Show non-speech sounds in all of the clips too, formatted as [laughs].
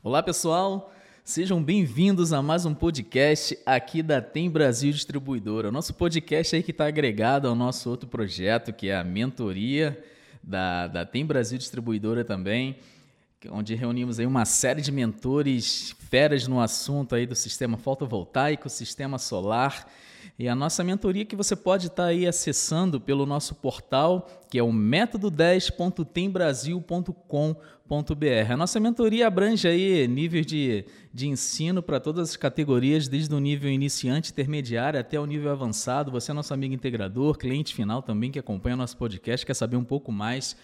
Olá, pessoal. Sejam bem-vindos a mais um podcast aqui da Tem Brasil Distribuidora. O nosso podcast aí que está agregado ao nosso outro projeto, que é a mentoria da, da Tem Brasil Distribuidora também, onde reunimos aí uma série de mentores feras no assunto aí do sistema fotovoltaico, sistema solar e a nossa mentoria que você pode estar aí acessando pelo nosso portal, que é o método10.tembrasil.com.br. A nossa mentoria abrange aí níveis de, de ensino para todas as categorias, desde o nível iniciante, intermediário até o nível avançado. Você é nosso amigo integrador, cliente final também que acompanha o nosso podcast, quer saber um pouco mais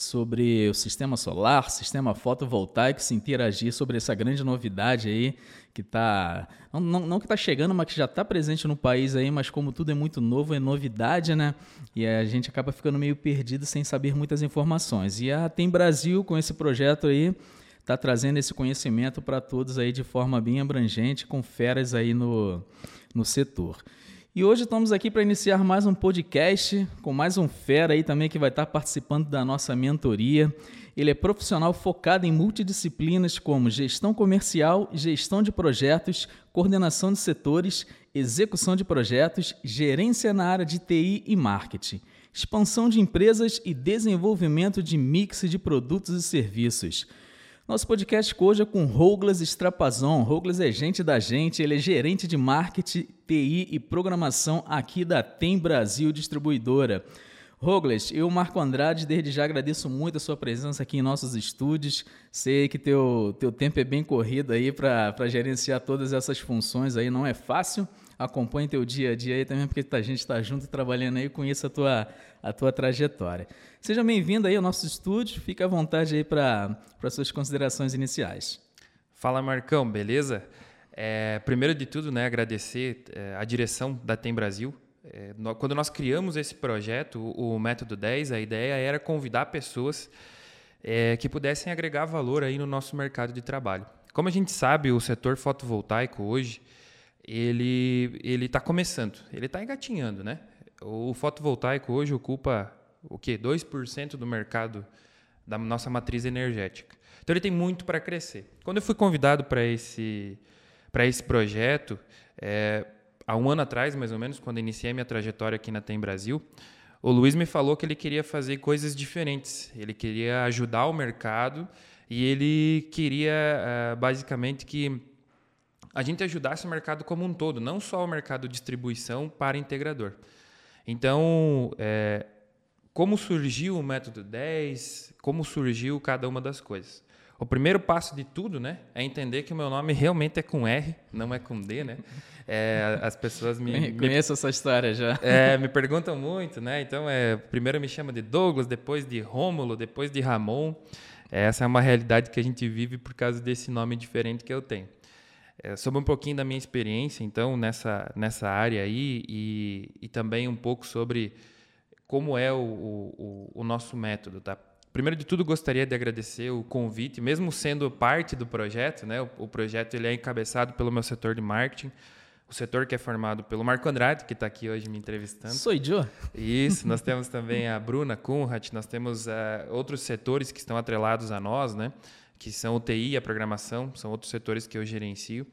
sobre o sistema solar, sistema fotovoltaico, se interagir sobre essa grande novidade aí que está não, não, não, que está chegando, mas que já está presente no país aí, mas como tudo é muito novo, é novidade, né? E a gente acaba ficando meio perdido sem saber muitas informações. E a Tem Brasil com esse projeto aí está trazendo esse conhecimento para todos aí de forma bem abrangente, com feras aí no, no setor. E hoje estamos aqui para iniciar mais um podcast com mais um fera aí também que vai estar participando da nossa mentoria. Ele é profissional focado em multidisciplinas como gestão comercial, gestão de projetos, coordenação de setores, execução de projetos, gerência na área de TI e marketing, expansão de empresas e desenvolvimento de mix de produtos e serviços. Nosso podcast hoje é com Rouglas Strapazon. Rouglas é gente da gente, ele é gerente de marketing, TI e programação aqui da Tem Brasil Distribuidora. Rouglas, eu, Marco Andrade, desde já agradeço muito a sua presença aqui em nossos estúdios. Sei que teu, teu tempo é bem corrido aí para gerenciar todas essas funções aí, não é fácil acompanhe teu dia a dia aí também, porque a gente está junto trabalhando aí, conheça a tua, a tua trajetória. Seja bem-vindo aí ao nosso estúdio, fique à vontade aí para suas considerações iniciais. Fala Marcão, beleza? É, primeiro de tudo, né, agradecer é, a direção da Tem Brasil. É, no, quando nós criamos esse projeto, o, o, Método 10, a ideia era convidar pessoas é, que pudessem agregar valor aí no nosso mercado de trabalho. Como a gente sabe, o setor fotovoltaico hoje ele ele está começando, ele está engatinhando, né? O fotovoltaico hoje ocupa o que 2% do mercado da nossa matriz energética. Então ele tem muito para crescer. Quando eu fui convidado para esse para esse projeto, é, há um ano atrás, mais ou menos, quando iniciei minha trajetória aqui na Tem Brasil, o Luiz me falou que ele queria fazer coisas diferentes. Ele queria ajudar o mercado e ele queria uh, basicamente que a gente ajudasse o mercado como um todo, não só o mercado de distribuição para integrador. Então, é, como surgiu o método 10, como surgiu cada uma das coisas. O primeiro passo de tudo, né, é entender que o meu nome realmente é com R, não é com D, né? É, as pessoas me [laughs] conheço me, essa história já. É, me perguntam muito, né? Então, é, primeiro me chama de Douglas, depois de Rômulo, depois de Ramon. Essa é uma realidade que a gente vive por causa desse nome diferente que eu tenho é, sobre um pouquinho da minha experiência, então, nessa, nessa área aí e, e também um pouco sobre como é o, o, o, nosso método, tá? Primeiro de tudo, gostaria de agradecer o convite, mesmo sendo parte do projeto, né? O, o projeto ele é encabeçado pelo meu setor de marketing, o setor que é formado pelo Marco Andrade, que está aqui hoje me entrevistando. Sou Joe. Isso, nós temos também a Bruna Kunrat, nós temos uh, outros setores que estão atrelados a nós, né? Que são o TI a programação, são outros setores que eu gerencio.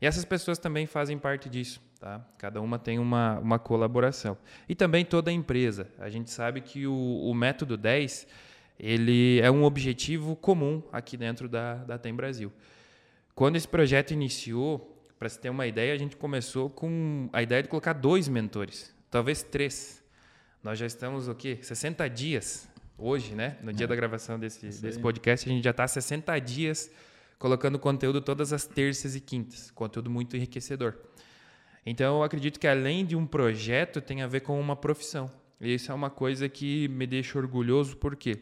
E essas pessoas também fazem parte disso, tá? Cada uma tem uma, uma colaboração. E também toda a empresa. A gente sabe que o, o método 10, ele é um objetivo comum aqui dentro da, da Tem Brasil. Quando esse projeto iniciou, para se ter uma ideia, a gente começou com a ideia de colocar dois mentores, talvez três. Nós já estamos o quê? 60 dias hoje, né? No dia é. da gravação desse, desse podcast, a gente já está 60 dias colocando conteúdo todas as terças e quintas. Conteúdo muito enriquecedor. Então, eu acredito que além de um projeto, tem a ver com uma profissão. E isso é uma coisa que me deixa orgulhoso, porque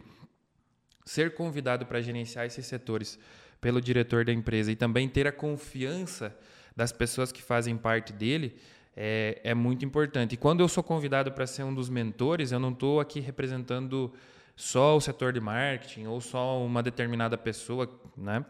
ser convidado para gerenciar esses setores pelo diretor da empresa e também ter a confiança das pessoas que fazem parte dele é, é muito importante. E quando eu sou convidado para ser um dos mentores, eu não estou aqui representando só o setor de marketing ou só uma determinada pessoa, né?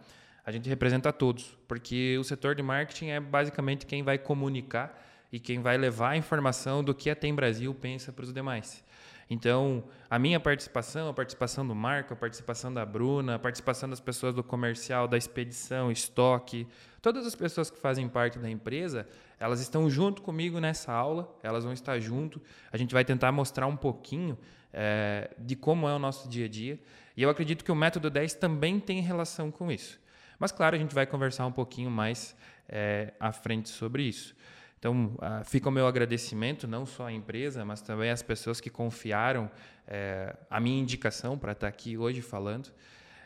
A gente representa todos, porque o setor de marketing é basicamente quem vai comunicar e quem vai levar a informação do que a Tem Brasil pensa para os demais. Então, a minha participação, a participação do Marco, a participação da Bruna, a participação das pessoas do comercial, da expedição, estoque, todas as pessoas que fazem parte da empresa, elas estão junto comigo nessa aula, elas vão estar junto. A gente vai tentar mostrar um pouquinho é, de como é o nosso dia a dia. E eu acredito que o método 10 também tem relação com isso. Mas, claro, a gente vai conversar um pouquinho mais é, à frente sobre isso. Então, uh, fica o meu agradecimento, não só à empresa, mas também às pessoas que confiaram é, a minha indicação para estar aqui hoje falando.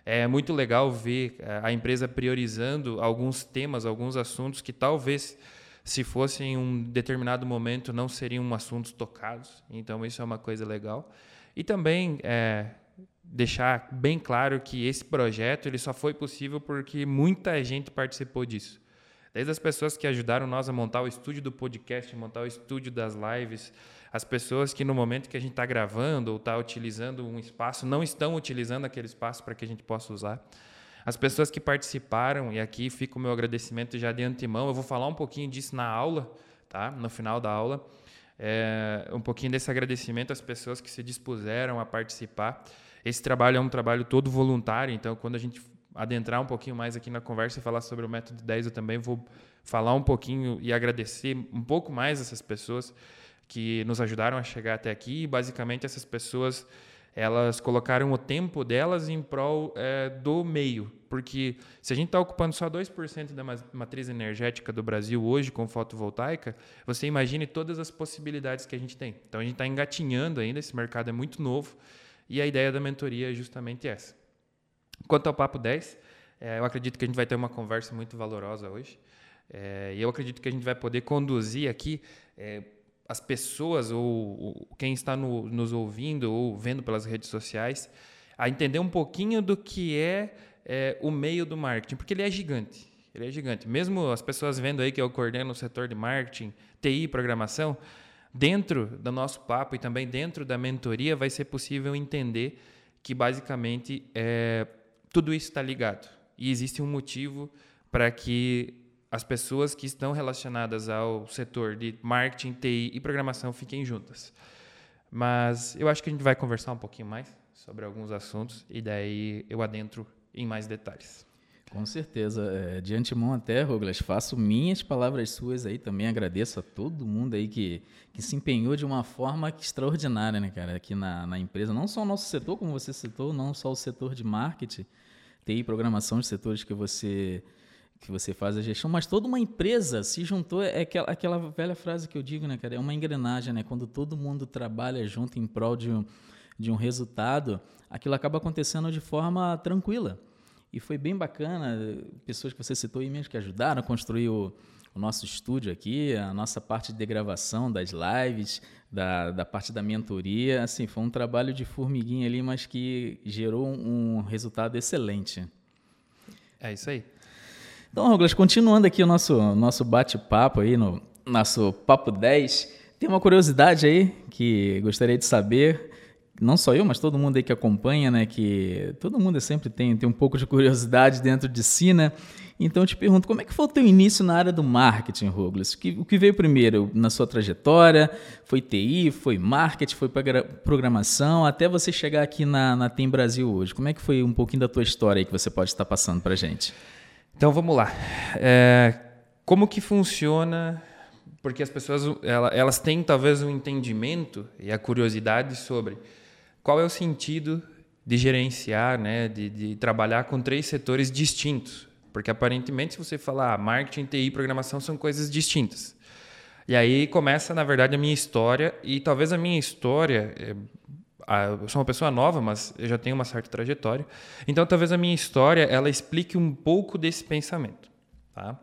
É muito legal ver é, a empresa priorizando alguns temas, alguns assuntos que talvez, se fossem em um determinado momento, não seriam assuntos tocados. Então, isso é uma coisa legal. E também é, deixar bem claro que esse projeto ele só foi possível porque muita gente participou disso. Desde as pessoas que ajudaram nós a montar o estúdio do podcast, montar o estúdio das lives, as pessoas que no momento que a gente está gravando ou está utilizando um espaço, não estão utilizando aquele espaço para que a gente possa usar. As pessoas que participaram, e aqui fica o meu agradecimento já de antemão, eu vou falar um pouquinho disso na aula, tá? no final da aula. É, um pouquinho desse agradecimento às pessoas que se dispuseram a participar. Esse trabalho é um trabalho todo voluntário, então quando a gente adentrar um pouquinho mais aqui na conversa e falar sobre o método 10, eu também vou falar um pouquinho e agradecer um pouco mais essas pessoas que nos ajudaram a chegar até aqui. E basicamente essas pessoas elas colocaram o tempo delas em prol é, do meio, porque se a gente está ocupando só 2% da matriz energética do Brasil hoje com fotovoltaica, você imagine todas as possibilidades que a gente tem. Então a gente está engatinhando ainda, esse mercado é muito novo e a ideia da mentoria é justamente essa. Quanto ao Papo 10, é, eu acredito que a gente vai ter uma conversa muito valorosa hoje. É, e eu acredito que a gente vai poder conduzir aqui é, as pessoas ou, ou quem está no, nos ouvindo ou vendo pelas redes sociais a entender um pouquinho do que é, é, o meio do marketing, porque ele é gigante. Ele é gigante. Mesmo as pessoas vendo aí que eu coordeno o setor de marketing, TI programação, dentro do nosso papo e também dentro da mentoria vai ser possível entender que basicamente é, tudo isso está ligado. E existe um motivo para que as pessoas que estão relacionadas ao setor de marketing, TI e programação fiquem juntas. Mas eu acho que a gente vai conversar um pouquinho mais sobre alguns assuntos e daí eu adentro em mais detalhes. Com certeza. É, de antemão até, Douglas, faço minhas palavras suas aí também. Agradeço a todo mundo aí que, que se empenhou de uma forma extraordinária, né, cara, aqui na, na empresa. Não só o nosso setor, como você citou, não só o setor de marketing, TI programação, os setores que você que você faz a gestão, mas toda uma empresa se juntou, é aquela, aquela velha frase que eu digo, né, cara, é uma engrenagem, né, quando todo mundo trabalha junto em prol de um, de um resultado, aquilo acaba acontecendo de forma tranquila. E foi bem bacana, pessoas que você citou aí mesmo que ajudaram a construir o, o nosso estúdio aqui, a nossa parte de gravação das lives, da, da parte da mentoria, assim, foi um trabalho de formiguinha ali, mas que gerou um, um resultado excelente. É isso aí. Então, Douglas, continuando aqui o nosso, nosso bate-papo aí, no nosso Papo 10, tem uma curiosidade aí que gostaria de saber, não só eu, mas todo mundo aí que acompanha, né, que todo mundo sempre tem, tem um pouco de curiosidade dentro de si, né, então eu te pergunto, como é que foi o teu início na área do marketing, Douglas? O que, o que veio primeiro na sua trajetória? Foi TI, foi marketing, foi programação, até você chegar aqui na, na Tem Brasil hoje. Como é que foi um pouquinho da tua história aí que você pode estar passando para gente? Então vamos lá. É, como que funciona? Porque as pessoas elas têm talvez um entendimento e a curiosidade sobre qual é o sentido de gerenciar, né, de, de trabalhar com três setores distintos. Porque aparentemente, se você falar ah, marketing, TI programação são coisas distintas. E aí começa, na verdade, a minha história. E talvez a minha história. Eu sou uma pessoa nova, mas eu já tenho uma certa trajetória. Então, talvez a minha história ela explique um pouco desse pensamento. Tá?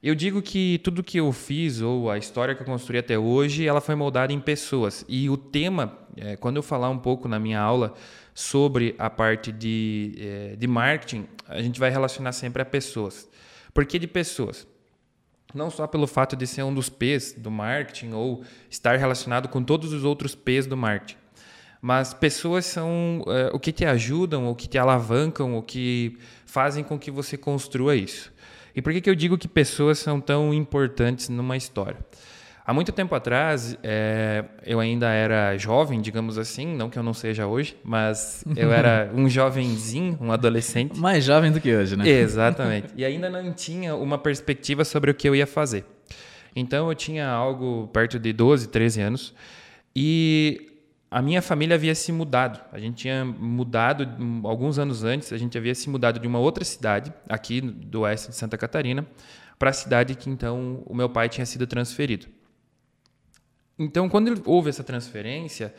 Eu digo que tudo que eu fiz ou a história que eu construí até hoje, ela foi moldada em pessoas. E o tema, é, quando eu falar um pouco na minha aula sobre a parte de, é, de marketing, a gente vai relacionar sempre a pessoas. Por que de pessoas? Não só pelo fato de ser um dos P's do marketing ou estar relacionado com todos os outros P's do marketing. Mas pessoas são é, o que te ajudam, o que te alavancam, o que fazem com que você construa isso. E por que, que eu digo que pessoas são tão importantes numa história? Há muito tempo atrás, é, eu ainda era jovem, digamos assim, não que eu não seja hoje, mas eu era [laughs] um jovenzinho, um adolescente. Mais jovem do que hoje, né? Exatamente. E ainda não tinha uma perspectiva sobre o que eu ia fazer. Então eu tinha algo perto de 12, 13 anos e a minha família havia se mudado. A gente tinha mudado alguns anos antes, a gente havia se mudado de uma outra cidade, aqui do oeste de Santa Catarina, para a cidade que então o meu pai tinha sido transferido. Então, quando houve essa transferência,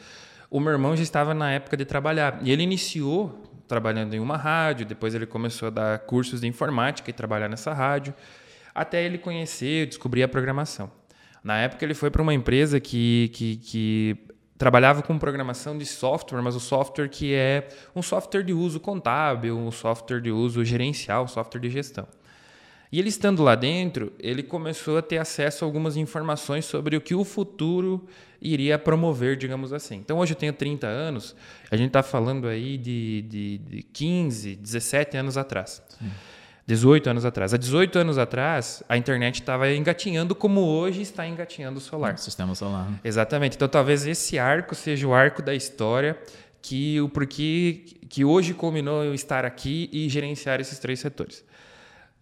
o meu irmão já estava na época de trabalhar. E ele iniciou trabalhando em uma rádio, depois ele começou a dar cursos de informática e trabalhar nessa rádio, até ele conhecer, descobrir a programação. Na época, ele foi para uma empresa que, que, que trabalhava com programação de software, mas o software que é um software de uso contábil, um software de uso gerencial, software de gestão. E ele estando lá dentro, ele começou a ter acesso a algumas informações sobre o que o futuro iria promover, digamos assim. Então, hoje eu tenho 30 anos, a gente está falando aí de, de, de 15, 17 anos atrás. Sim. 18 anos atrás. Há 18 anos atrás, a internet estava engatinhando como hoje está engatinhando o solar. O sistema solar. Né? Exatamente. Então, talvez esse arco seja o arco da história que o porquê que hoje culminou eu estar aqui e gerenciar esses três setores.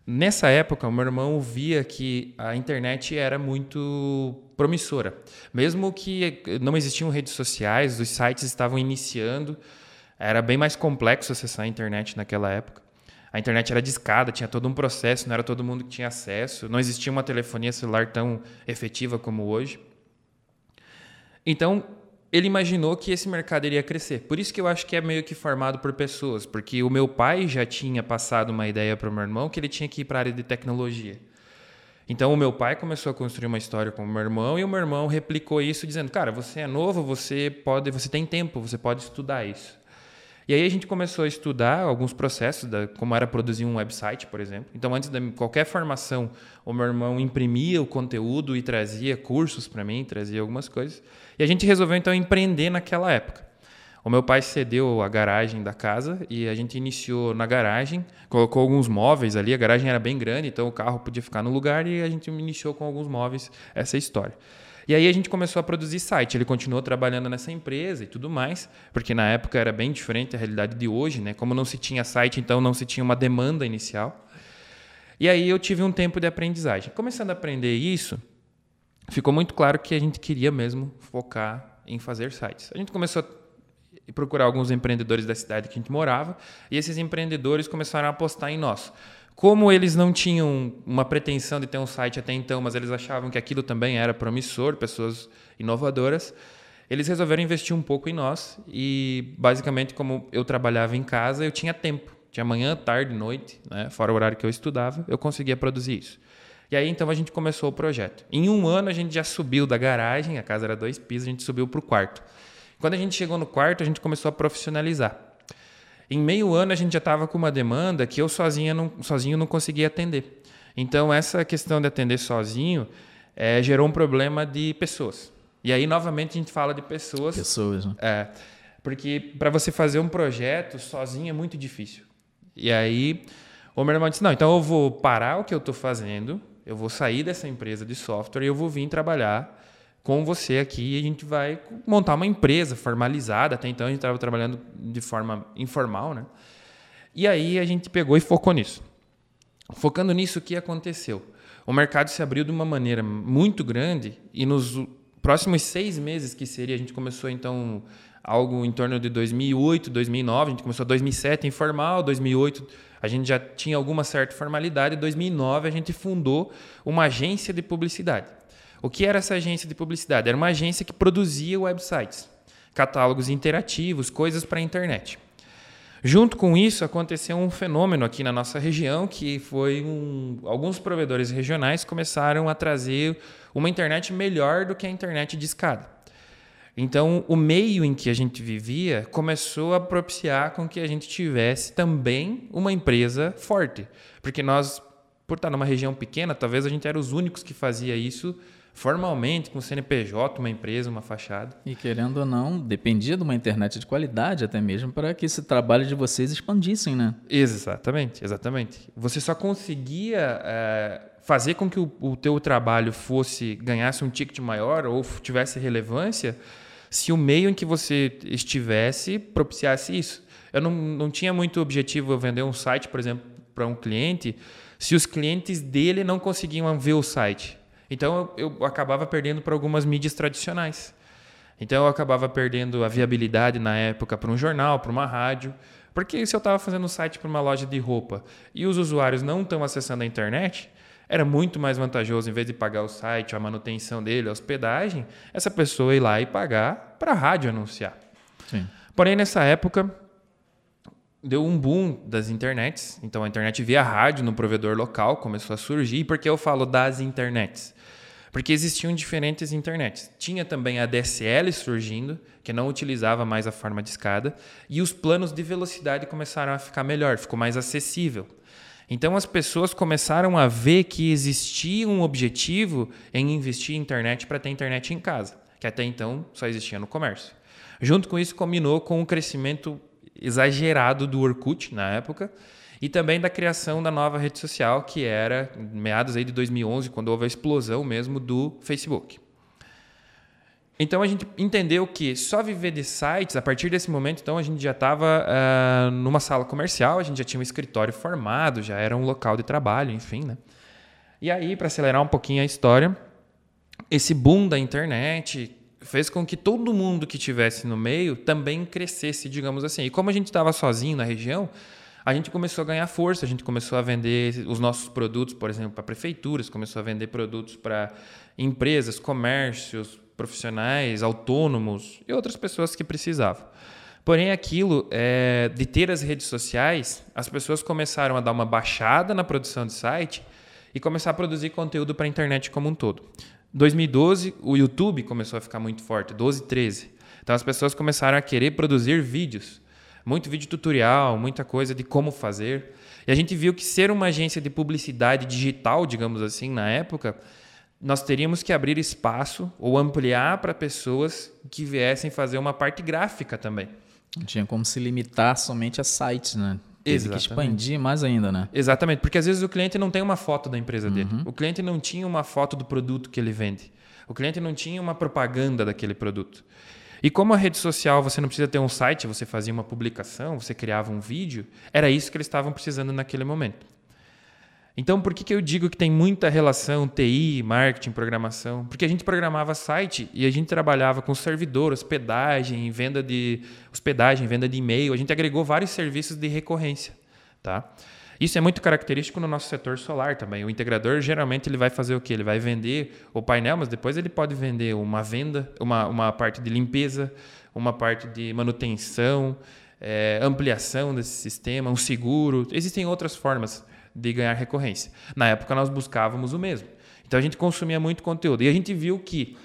Nessa época, o meu irmão via que a internet era muito promissora. Mesmo que não existiam redes sociais, os sites estavam iniciando, era bem mais complexo acessar a internet naquela época. A internet era discada, tinha todo um processo, não era todo mundo que tinha acesso, não existia uma telefonia celular tão efetiva como hoje. Então, ele imaginou que esse mercado iria crescer. Por isso que eu acho que é meio que formado por pessoas, porque o meu pai já tinha passado uma ideia para o meu irmão que ele tinha que ir para a área de tecnologia. Então o meu pai começou a construir uma história com o meu irmão e o meu irmão replicou isso dizendo: "Cara, você é novo, você pode, você tem tempo, você pode estudar isso". E aí a gente começou a estudar alguns processos, da, como era produzir um website, por exemplo. Então, antes de qualquer formação, o meu irmão imprimia o conteúdo e trazia cursos para mim, trazia algumas coisas. E a gente resolveu, então, empreender naquela época. O meu pai cedeu a garagem da casa e a gente iniciou na garagem, colocou alguns móveis ali. A garagem era bem grande, então o carro podia ficar no lugar e a gente iniciou com alguns móveis essa história. E aí a gente começou a produzir site. Ele continuou trabalhando nessa empresa e tudo mais, porque na época era bem diferente a realidade de hoje, né? Como não se tinha site, então não se tinha uma demanda inicial. E aí eu tive um tempo de aprendizagem. Começando a aprender isso, ficou muito claro que a gente queria mesmo focar em fazer sites. A gente começou a procurar alguns empreendedores da cidade que a gente morava, e esses empreendedores começaram a apostar em nós. Como eles não tinham uma pretensão de ter um site até então, mas eles achavam que aquilo também era promissor, pessoas inovadoras, eles resolveram investir um pouco em nós e basicamente como eu trabalhava em casa, eu tinha tempo, tinha manhã, tarde, noite, né? fora o horário que eu estudava, eu conseguia produzir isso. E aí então a gente começou o projeto. Em um ano a gente já subiu da garagem, a casa era dois pisos, a gente subiu para o quarto. Quando a gente chegou no quarto, a gente começou a profissionalizar. Em meio ano a gente já estava com uma demanda que eu sozinha não, sozinho não conseguia atender. Então essa questão de atender sozinho é, gerou um problema de pessoas. E aí novamente a gente fala de pessoas. Pessoas, né? É, porque para você fazer um projeto sozinho é muito difícil. E aí o meu irmão disse: não, então eu vou parar o que eu estou fazendo, eu vou sair dessa empresa de software e eu vou vir trabalhar com você aqui a gente vai montar uma empresa formalizada. Até então a gente estava trabalhando de forma informal, né? E aí a gente pegou e focou nisso. Focando nisso, o que aconteceu? O mercado se abriu de uma maneira muito grande e nos próximos seis meses que seria, a gente começou então algo em torno de 2008, 2009, a gente começou 2007 informal, 2008 a gente já tinha alguma certa formalidade, 2009 a gente fundou uma agência de publicidade. O que era essa agência de publicidade? Era uma agência que produzia websites, catálogos interativos, coisas para a internet. Junto com isso, aconteceu um fenômeno aqui na nossa região, que foi um, alguns provedores regionais começaram a trazer uma internet melhor do que a internet de escada. Então, o meio em que a gente vivia começou a propiciar com que a gente tivesse também uma empresa forte, porque nós por estar numa região pequena, talvez a gente era os únicos que fazia isso formalmente, com CNPJ, uma empresa, uma fachada. E querendo ou não, dependia de uma internet de qualidade até mesmo para que esse trabalho de vocês expandissem, né? Exatamente, exatamente. Você só conseguia é, fazer com que o, o teu trabalho fosse ganhasse um ticket maior ou tivesse relevância se o meio em que você estivesse propiciasse isso. Eu não, não tinha muito objetivo eu vender um site, por exemplo, para um cliente, se os clientes dele não conseguiam ver o site. Então eu, eu acabava perdendo para algumas mídias tradicionais. Então eu acabava perdendo a viabilidade na época para um jornal, para uma rádio. Porque se eu estava fazendo um site para uma loja de roupa e os usuários não estão acessando a internet, era muito mais vantajoso, em vez de pagar o site, a manutenção dele, a hospedagem, essa pessoa ir lá e pagar para a rádio anunciar. Sim. Porém, nessa época, deu um boom das internets. Então, a internet via rádio no provedor local começou a surgir. E por que eu falo das internets? Porque existiam diferentes internets. Tinha também a DSL surgindo, que não utilizava mais a forma de escada, e os planos de velocidade começaram a ficar melhor, ficou mais acessível. Então as pessoas começaram a ver que existia um objetivo em investir em internet para ter internet em casa, que até então só existia no comércio. Junto com isso, combinou com o crescimento exagerado do Orkut na época, e também da criação da nova rede social, que era meados aí de 2011, quando houve a explosão mesmo do Facebook. Então a gente entendeu que só viver de sites, a partir desse momento, então a gente já estava uh, eh, numa sala comercial, a gente já tinha um escritório formado, já era um local de trabalho, enfim, né? E aí, para acelerar um pouquinho a história, esse boom da internet fez com que todo mundo que tivesse no meio também crescesse, digamos assim. E como a gente estava sozinho na região, a gente começou a ganhar força, a gente começou a vender os nossos produtos, por exemplo, para prefeituras, começou a vender produtos para empresas, comércios, profissionais, autônomos e outras pessoas que precisavam. Porém, aquilo é, de ter as redes sociais, as pessoas começaram a dar uma baixada na produção de site e começar a produzir conteúdo para a internet como um todo. 2012, o YouTube começou a ficar muito forte, 12, 13. Então as pessoas começaram a querer produzir vídeos muito vídeo tutorial, muita coisa de como fazer. E a gente viu que ser uma agência de publicidade digital, digamos assim, na época, nós teríamos que abrir espaço ou ampliar para pessoas que viessem fazer uma parte gráfica também. Não tinha como se limitar somente a sites, né? Teve Exatamente. que expandir mais ainda, né? Exatamente, porque às vezes o cliente não tem uma foto da empresa dele. Uhum. O cliente não tinha uma foto do produto que ele vende. O cliente não tinha uma propaganda daquele produto. E como a rede social você não precisa ter um site, você fazia uma publicação, você criava um vídeo, era isso que eles estavam precisando naquele momento. Então, por que, que eu digo que tem muita relação TI, marketing, programação? Porque a gente programava site e a gente trabalhava com servidor, hospedagem, venda de hospedagem, venda de e-mail. A gente agregou vários serviços de recorrência, tá? Isso é muito característico no nosso setor solar também. O integrador geralmente ele vai fazer o quê? Ele vai vender o painel, mas depois ele pode vender uma venda, uma, uma parte de limpeza, uma parte de manutenção, é, ampliação desse sistema, um seguro. Existem outras formas de ganhar recorrência. Na época nós buscávamos o mesmo. Então a gente consumia muito conteúdo e a gente viu que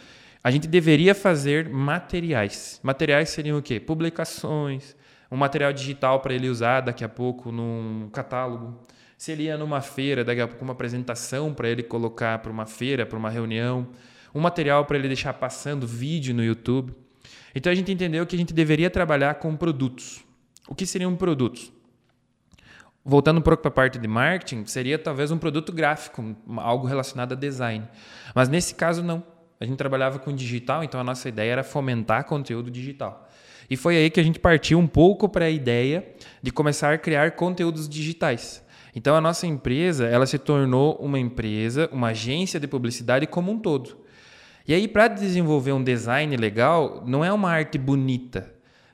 a gente deveria fazer materiais. Materiais seriam o quê? Publicações, um material digital para ele usar daqui a pouco num catálogo. Se ele ia numa feira, daqui a pouco uma apresentação para ele colocar para uma feira, para uma reunião, um material para ele deixar passando vídeo no YouTube. Então a gente entendeu que a gente deveria trabalhar com produtos. O que seriam produtos? Voltando um pouco para a parte de marketing, seria talvez um produto gráfico, algo relacionado a design. Mas nesse caso não. A gente trabalhava com digital, então a nossa ideia era fomentar conteúdo digital. E foi aí que a gente partiu um pouco para a ideia de começar a criar conteúdos digitais. Então a nossa empresa, ela se tornou uma empresa, uma agência de publicidade como um todo. E aí para desenvolver um design legal, não é uma arte bonita.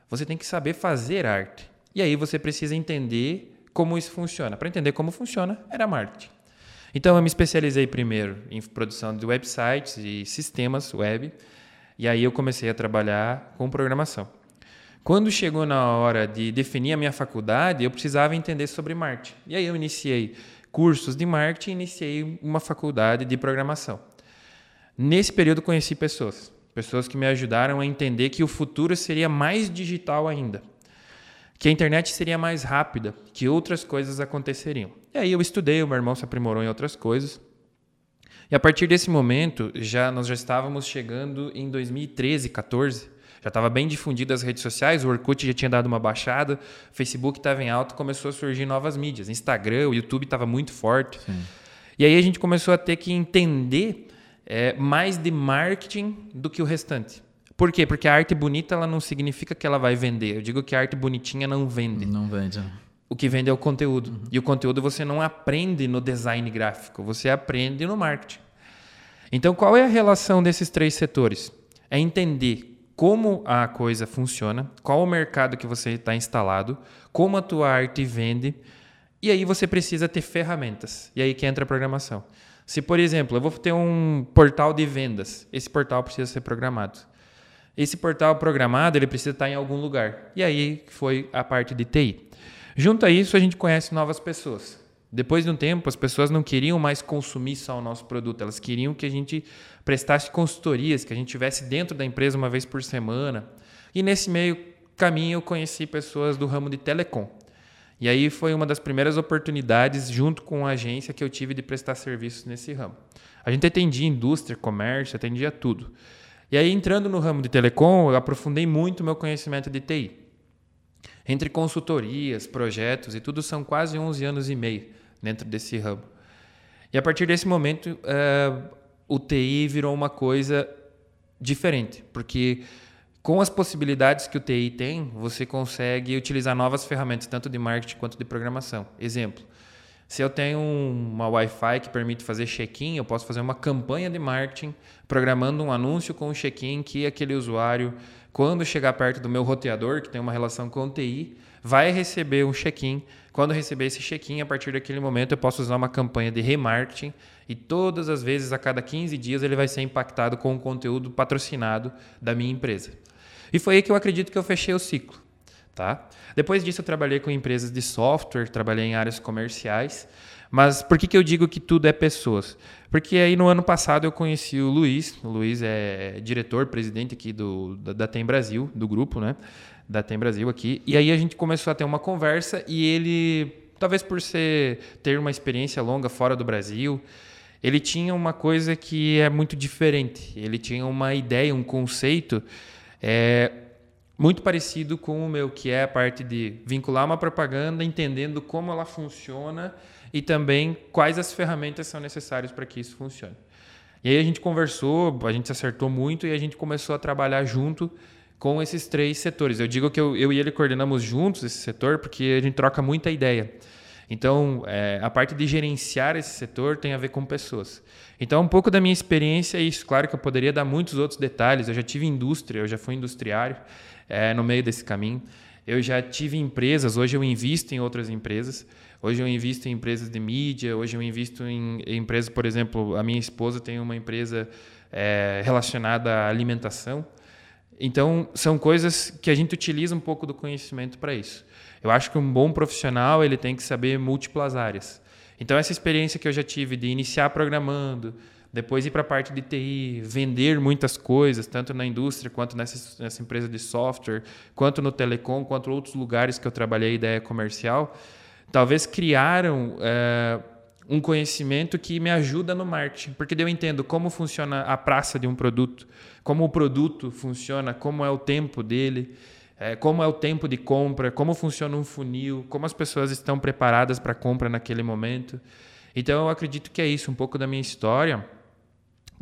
Você tem que saber fazer arte. E aí você precisa entender como isso funciona. Para entender como funciona, era marketing. Então eu me especializei primeiro em produção de websites e sistemas web, e aí eu comecei a trabalhar com programação. Quando chegou na hora de definir a minha faculdade, eu precisava entender sobre marketing. E aí eu iniciei cursos de marketing e iniciei uma faculdade de programação. Nesse período conheci pessoas, pessoas que me ajudaram a entender que o futuro seria mais digital ainda. que a internet seria mais rápida, que outras coisas aconteceriam. E aí eu estudei, o meu irmão se aprimorou em outras coisas. E a partir desse momento, já nós já estávamos chegando em 2013, 14. Já estava bem difundido as redes sociais, o Orkut já tinha dado uma baixada, o Facebook estava em alta, começou a surgir novas mídias. Instagram, o YouTube estava muito forte. Sim. E aí a gente começou a ter que entender é, mais de marketing do que o restante. Por quê? Porque a arte bonita ela não significa que ela vai vender. Eu digo que a arte bonitinha não vende. Não vende. O que vende é o conteúdo. Uhum. E o conteúdo você não aprende no design gráfico, você aprende no marketing. Então, qual é a relação desses três setores? É entender como a coisa funciona, qual o mercado que você está instalado, como a tua arte vende, e aí você precisa ter ferramentas. E aí que entra a programação. Se, por exemplo, eu vou ter um portal de vendas, esse portal precisa ser programado. Esse portal programado ele precisa estar em algum lugar. E aí foi a parte de TI. Junto a isso, a gente conhece novas pessoas. Depois de um tempo, as pessoas não queriam mais consumir só o nosso produto, elas queriam que a gente prestasse consultorias, que a gente tivesse dentro da empresa uma vez por semana. E nesse meio caminho eu conheci pessoas do ramo de telecom. E aí foi uma das primeiras oportunidades, junto com a agência, que eu tive de prestar serviços nesse ramo. A gente atendia indústria, comércio, atendia tudo. E aí, entrando no ramo de telecom, eu aprofundei muito meu conhecimento de TI. Entre consultorias, projetos e tudo, são quase 11 anos e meio dentro desse ramo. E a partir desse momento, uh, o TI virou uma coisa diferente, porque com as possibilidades que o TI tem, você consegue utilizar novas ferramentas, tanto de marketing quanto de programação. Exemplo, se eu tenho uma Wi-Fi que permite fazer check-in, eu posso fazer uma campanha de marketing programando um anúncio com o check-in que aquele usuário, quando chegar perto do meu roteador, que tem uma relação com o TI, vai receber um check-in. Quando receber esse check-in, a partir daquele momento eu posso usar uma campanha de remarketing e todas as vezes, a cada 15 dias, ele vai ser impactado com o conteúdo patrocinado da minha empresa. E foi aí que eu acredito que eu fechei o ciclo. Tá? Depois disso, eu trabalhei com empresas de software, trabalhei em áreas comerciais. Mas por que, que eu digo que tudo é pessoas? Porque aí no ano passado eu conheci o Luiz. O Luiz é diretor, presidente aqui do, da, da Tem Brasil, do grupo, né? Da Tem Brasil aqui. E aí a gente começou a ter uma conversa e ele, talvez por ser ter uma experiência longa fora do Brasil, ele tinha uma coisa que é muito diferente. Ele tinha uma ideia, um conceito. É, muito parecido com o meu, que é a parte de vincular uma propaganda, entendendo como ela funciona e também quais as ferramentas são necessárias para que isso funcione. E aí a gente conversou, a gente acertou muito e a gente começou a trabalhar junto com esses três setores. Eu digo que eu, eu e ele coordenamos juntos esse setor porque a gente troca muita ideia. Então, é, a parte de gerenciar esse setor tem a ver com pessoas. Então, um pouco da minha experiência é isso. Claro que eu poderia dar muitos outros detalhes. Eu já tive indústria, eu já fui industriário é, no meio desse caminho. Eu já tive empresas, hoje eu invisto em outras empresas. Hoje eu invisto em empresas de mídia, hoje eu invisto em, em empresas, por exemplo, a minha esposa tem uma empresa é, relacionada à alimentação. Então, são coisas que a gente utiliza um pouco do conhecimento para isso. Eu acho que um bom profissional ele tem que saber múltiplas áreas. Então, essa experiência que eu já tive de iniciar programando, depois ir para a parte de TI, vender muitas coisas, tanto na indústria quanto nessa, nessa empresa de software, quanto no telecom, quanto outros lugares que eu trabalhei ideia comercial, talvez criaram é, um conhecimento que me ajuda no marketing, porque eu entendo como funciona a praça de um produto, como o produto funciona, como é o tempo dele. É, como é o tempo de compra, como funciona um funil, como as pessoas estão preparadas para compra naquele momento. Então, eu acredito que é isso, um pouco da minha história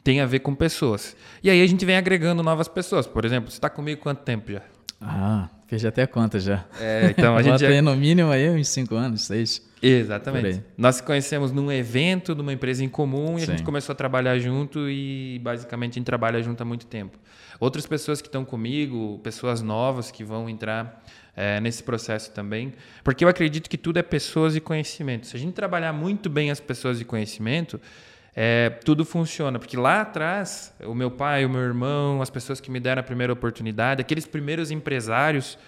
tem a ver com pessoas. E aí a gente vem agregando novas pessoas. Por exemplo, você está comigo quanto tempo já? Ah, fez até conta já. É, então a [laughs] gente já... no mínimo aí uns cinco anos, seis. Exatamente. Nós conhecemos num evento, numa empresa em comum, e Sim. a gente começou a trabalhar junto e basicamente a gente trabalha junto há muito tempo. Outras pessoas que estão comigo, pessoas novas que vão entrar é, nesse processo também, porque eu acredito que tudo é pessoas e conhecimento. Se a gente trabalhar muito bem as pessoas e conhecimento, é, tudo funciona. Porque lá atrás, o meu pai, o meu irmão, as pessoas que me deram a primeira oportunidade, aqueles primeiros empresários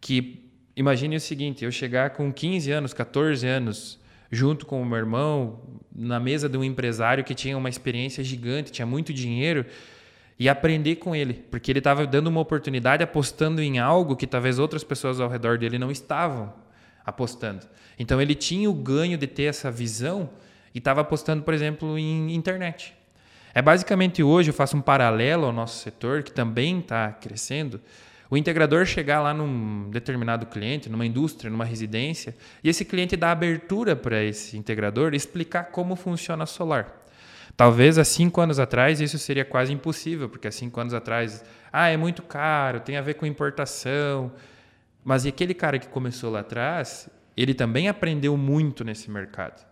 que. Imagine o seguinte: eu chegar com 15 anos, 14 anos, junto com o meu irmão, na mesa de um empresário que tinha uma experiência gigante, tinha muito dinheiro. e aprender com ele, porque ele estava dando uma oportunidade apostando em algo que talvez outras pessoas ao redor dele não estavam apostando. Então ele tinha o ganho de ter essa visão e estava apostando, por exemplo, em internet. É basicamente hoje eu faço um paralelo ao nosso setor que também está crescendo. O integrador chegar lá num determinado cliente, numa indústria, numa residência, e esse cliente dá abertura para esse integrador explicar como funciona a solar. Talvez há cinco anos atrás isso seria quase impossível, porque há cinco anos atrás, ah, é muito caro, tem a ver com importação. Mas e aquele cara que começou lá atrás, ele também aprendeu muito nesse mercado.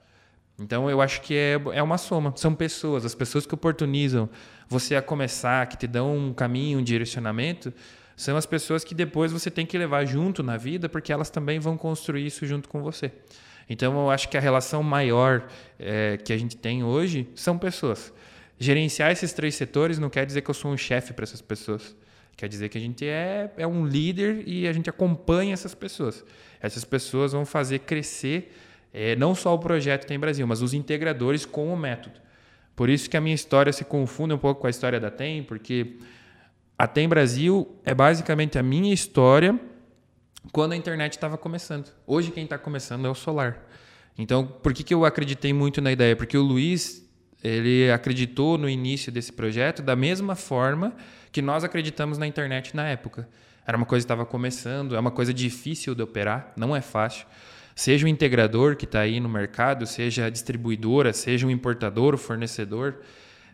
Então eu acho que é, é uma soma. São pessoas, as pessoas que oportunizam você a começar, que te dão um caminho, um direcionamento, são as pessoas que depois você tem que levar junto na vida, porque elas também vão construir isso junto com você. Então, eu acho que a relação maior é, que a gente tem hoje são pessoas. Gerenciar esses três setores não quer dizer que eu sou um chefe para essas pessoas. Quer dizer que a gente é, é um líder e a gente acompanha essas pessoas. Essas pessoas vão fazer crescer é, não só o projeto Tem Brasil, mas os integradores com o método. Por isso que a minha história se confunde um pouco com a história da Tem, porque a Tem Brasil é basicamente a minha história quando a internet estava começando. Hoje quem está começando é o solar. Então, por que, que eu acreditei muito na ideia? Porque o Luiz ele acreditou no início desse projeto da mesma forma que nós acreditamos na internet na época. Era uma coisa que estava começando, é uma coisa difícil de operar, não é fácil. Seja o integrador que está aí no mercado, seja a distribuidora, seja o importador, o fornecedor,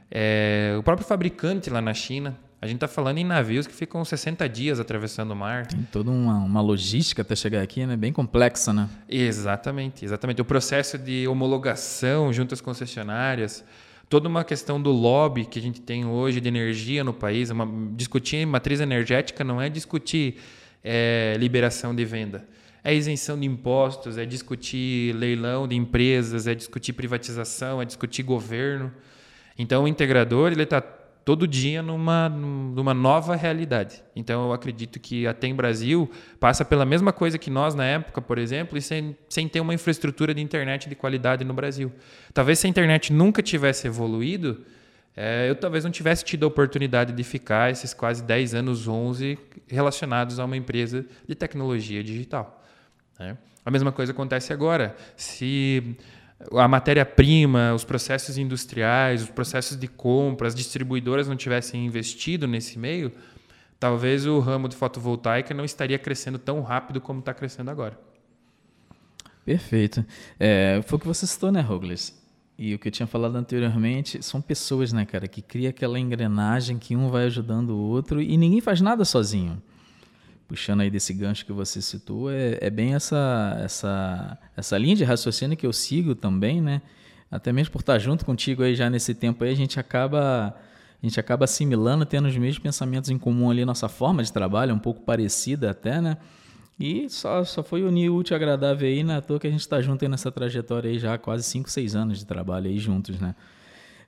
é, o próprio fabricante lá na China, a gente está falando em navios que ficam 60 dias atravessando o mar. Tem toda uma, uma logística até chegar aqui, né? Bem complexa, né? Exatamente, exatamente. O processo de homologação junto às concessionárias, toda uma questão do lobby que a gente tem hoje de energia no país. Uma, discutir matriz energética não é discutir é, liberação de venda. É isenção de impostos, é discutir leilão de empresas, é discutir privatização, é discutir governo. Então, o integrador ele está todo dia numa, numa nova realidade. Então eu acredito que a Tem Brasil passa pela mesma coisa que nós na época, por exemplo, e sem, sem ter uma infraestrutura de internet de qualidade no Brasil. Talvez se a internet nunca tivesse evoluído, é, eu talvez não tivesse tido a oportunidade de ficar esses quase 10 anos, 11, relacionados a uma empresa de tecnologia digital. Né? A mesma coisa acontece agora. Se a matéria-prima, os processos industriais, os processos de compra, as distribuidoras não tivessem investido nesse meio, talvez o ramo de fotovoltaica não estaria crescendo tão rápido como está crescendo agora. Perfeito. É, foi o que você citou, né, Rogles? E o que eu tinha falado anteriormente são pessoas, né, cara, que cria aquela engrenagem que um vai ajudando o outro e ninguém faz nada sozinho puxando aí desse gancho que você citou, é, é bem essa, essa, essa linha de raciocínio que eu sigo também, né? Até mesmo por estar junto contigo aí já nesse tempo aí, a gente acaba a gente acaba assimilando, tendo os mesmos pensamentos em comum ali, nossa forma de trabalho é um pouco parecida até, né? E só, só foi unir o útil e agradável aí, na né? toa que a gente está junto aí nessa trajetória aí já há quase 5, 6 anos de trabalho aí juntos, né?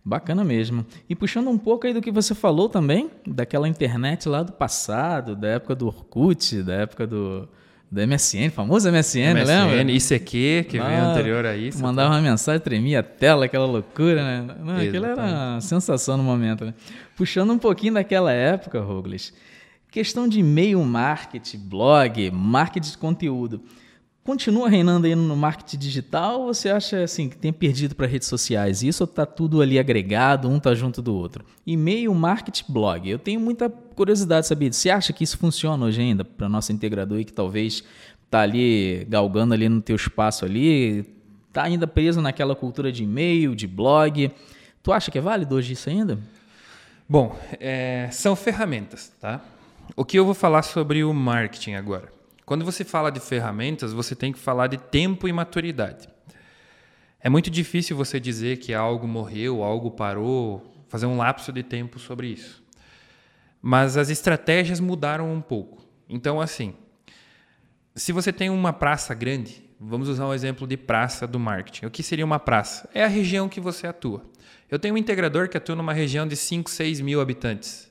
Bacana mesmo. E puxando um pouco aí do que você falou também, daquela internet lá do passado, da época do Orkut, da época do, do MSN, famoso MSN, MSN lembra? ICQ, que veio anterior a isso. Mandava uma mensagem, tremia a tela, aquela loucura, né? Não, aquilo era uma sensação no momento, né? Puxando um pouquinho daquela época, Rogles, questão de e-mail marketing, blog, marketing de conteúdo continua reinando aí no marketing digital ou você acha assim que tem perdido para redes sociais? Isso está tudo ali agregado, um está junto do outro? E-mail, marketing, blog. Eu tenho muita curiosidade de saber. Você acha que isso funciona hoje ainda para nosso integrador e que talvez está ali galgando ali no teu espaço ali, está ainda preso naquela cultura de e-mail, de blog? Tu acha que é válido hoje isso ainda? Bom, é, são ferramentas, tá? O que eu vou falar sobre o marketing agora? Quando você fala de ferramentas, você tem que falar de tempo e maturidade. É muito difícil você dizer que algo morreu, algo parou, fazer um lapso de tempo sobre isso. Mas as estratégias mudaram um pouco. Então, assim, se você tem uma praça grande, vamos usar um exemplo de praça do marketing. O que seria uma praça? É a região que você atua. Eu tenho um integrador que atua numa região de 5, 6 mil habitantes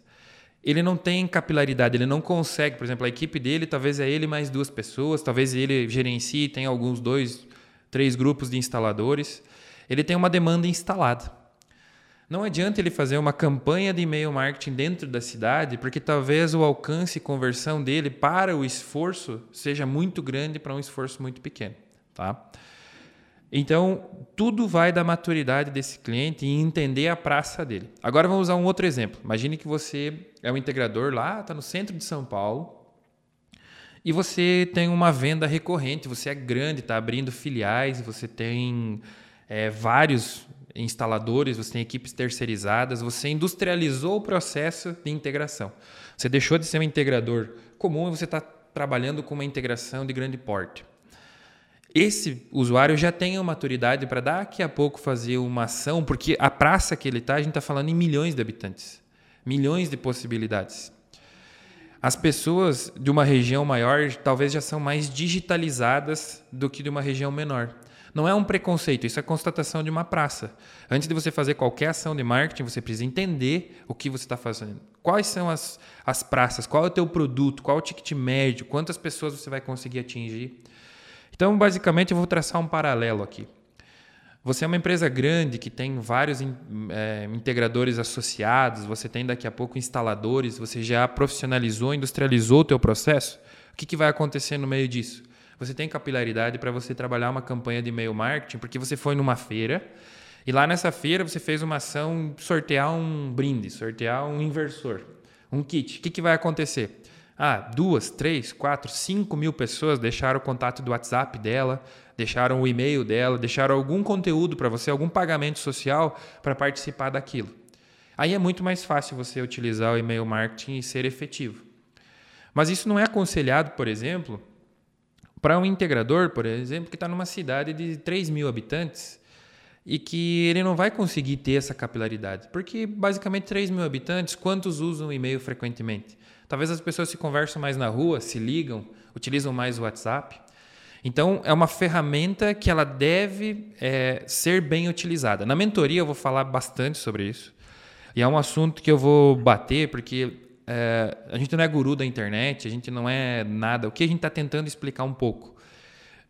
ele não tem capilaridade, ele não consegue, por exemplo, a equipe dele talvez é ele mais duas pessoas, talvez ele gerencie, tem alguns dois, três grupos de instaladores. Ele tem uma demanda instalada. Não adianta ele fazer uma campanha de e-mail marketing dentro da cidade, porque talvez o alcance e conversão dele para o esforço seja muito grande para um esforço muito pequeno, tá? Então, tudo vai da maturidade desse cliente e entender a praça dele. Agora vamos usar um outro exemplo. Imagine que você é um integrador lá, está no centro de São Paulo, e você tem uma venda recorrente, você é grande, está abrindo filiais, você tem é, vários instaladores, você tem equipes terceirizadas, você industrializou o processo de integração. Você deixou de ser um integrador comum e você está trabalhando com uma integração de grande porte. Esse usuário já tem a maturidade para daqui a pouco fazer uma ação, porque a praça que ele está, a gente está falando em milhões de habitantes, milhões de possibilidades. As pessoas de uma região maior talvez já são mais digitalizadas do que de uma região menor. Não é um preconceito, isso é constatação de uma praça. Antes de você fazer qualquer ação de marketing, você precisa entender o que você está fazendo. Quais são as, as praças, qual é o teu produto, qual é o ticket médio, quantas pessoas você vai conseguir atingir. Então, basicamente, eu vou traçar um paralelo aqui. Você é uma empresa grande que tem vários é, integradores associados, você tem daqui a pouco instaladores, você já profissionalizou, industrializou o teu processo. O que, que vai acontecer no meio disso? você tem capilaridade para você trabalhar uma campanha de e-mail marketing, porque você foi numa feira e lá nessa feira você fez uma ação sortear um brinde, sortear um inversor, um kit. O que, que vai acontecer? Ah, duas, três, quatro, cinco mil pessoas deixaram o contato do WhatsApp dela, deixaram o e-mail dela, deixaram algum conteúdo para você, algum pagamento social para participar daquilo. Aí é muito mais fácil você utilizar o e-mail marketing e ser efetivo. Mas isso não é aconselhado, por exemplo, para um integrador, por exemplo, que está numa cidade de 3 mil habitantes e que ele não vai conseguir ter essa capilaridade. Porque, basicamente, 3 mil habitantes, quantos usam e-mail frequentemente? Talvez as pessoas se conversam mais na rua, se ligam, utilizam mais o WhatsApp. Então, é uma ferramenta que ela deve é, ser bem utilizada. Na mentoria, eu vou falar bastante sobre isso. E é um assunto que eu vou bater, porque é, a gente não é guru da internet, a gente não é nada. O que a gente está tentando explicar um pouco?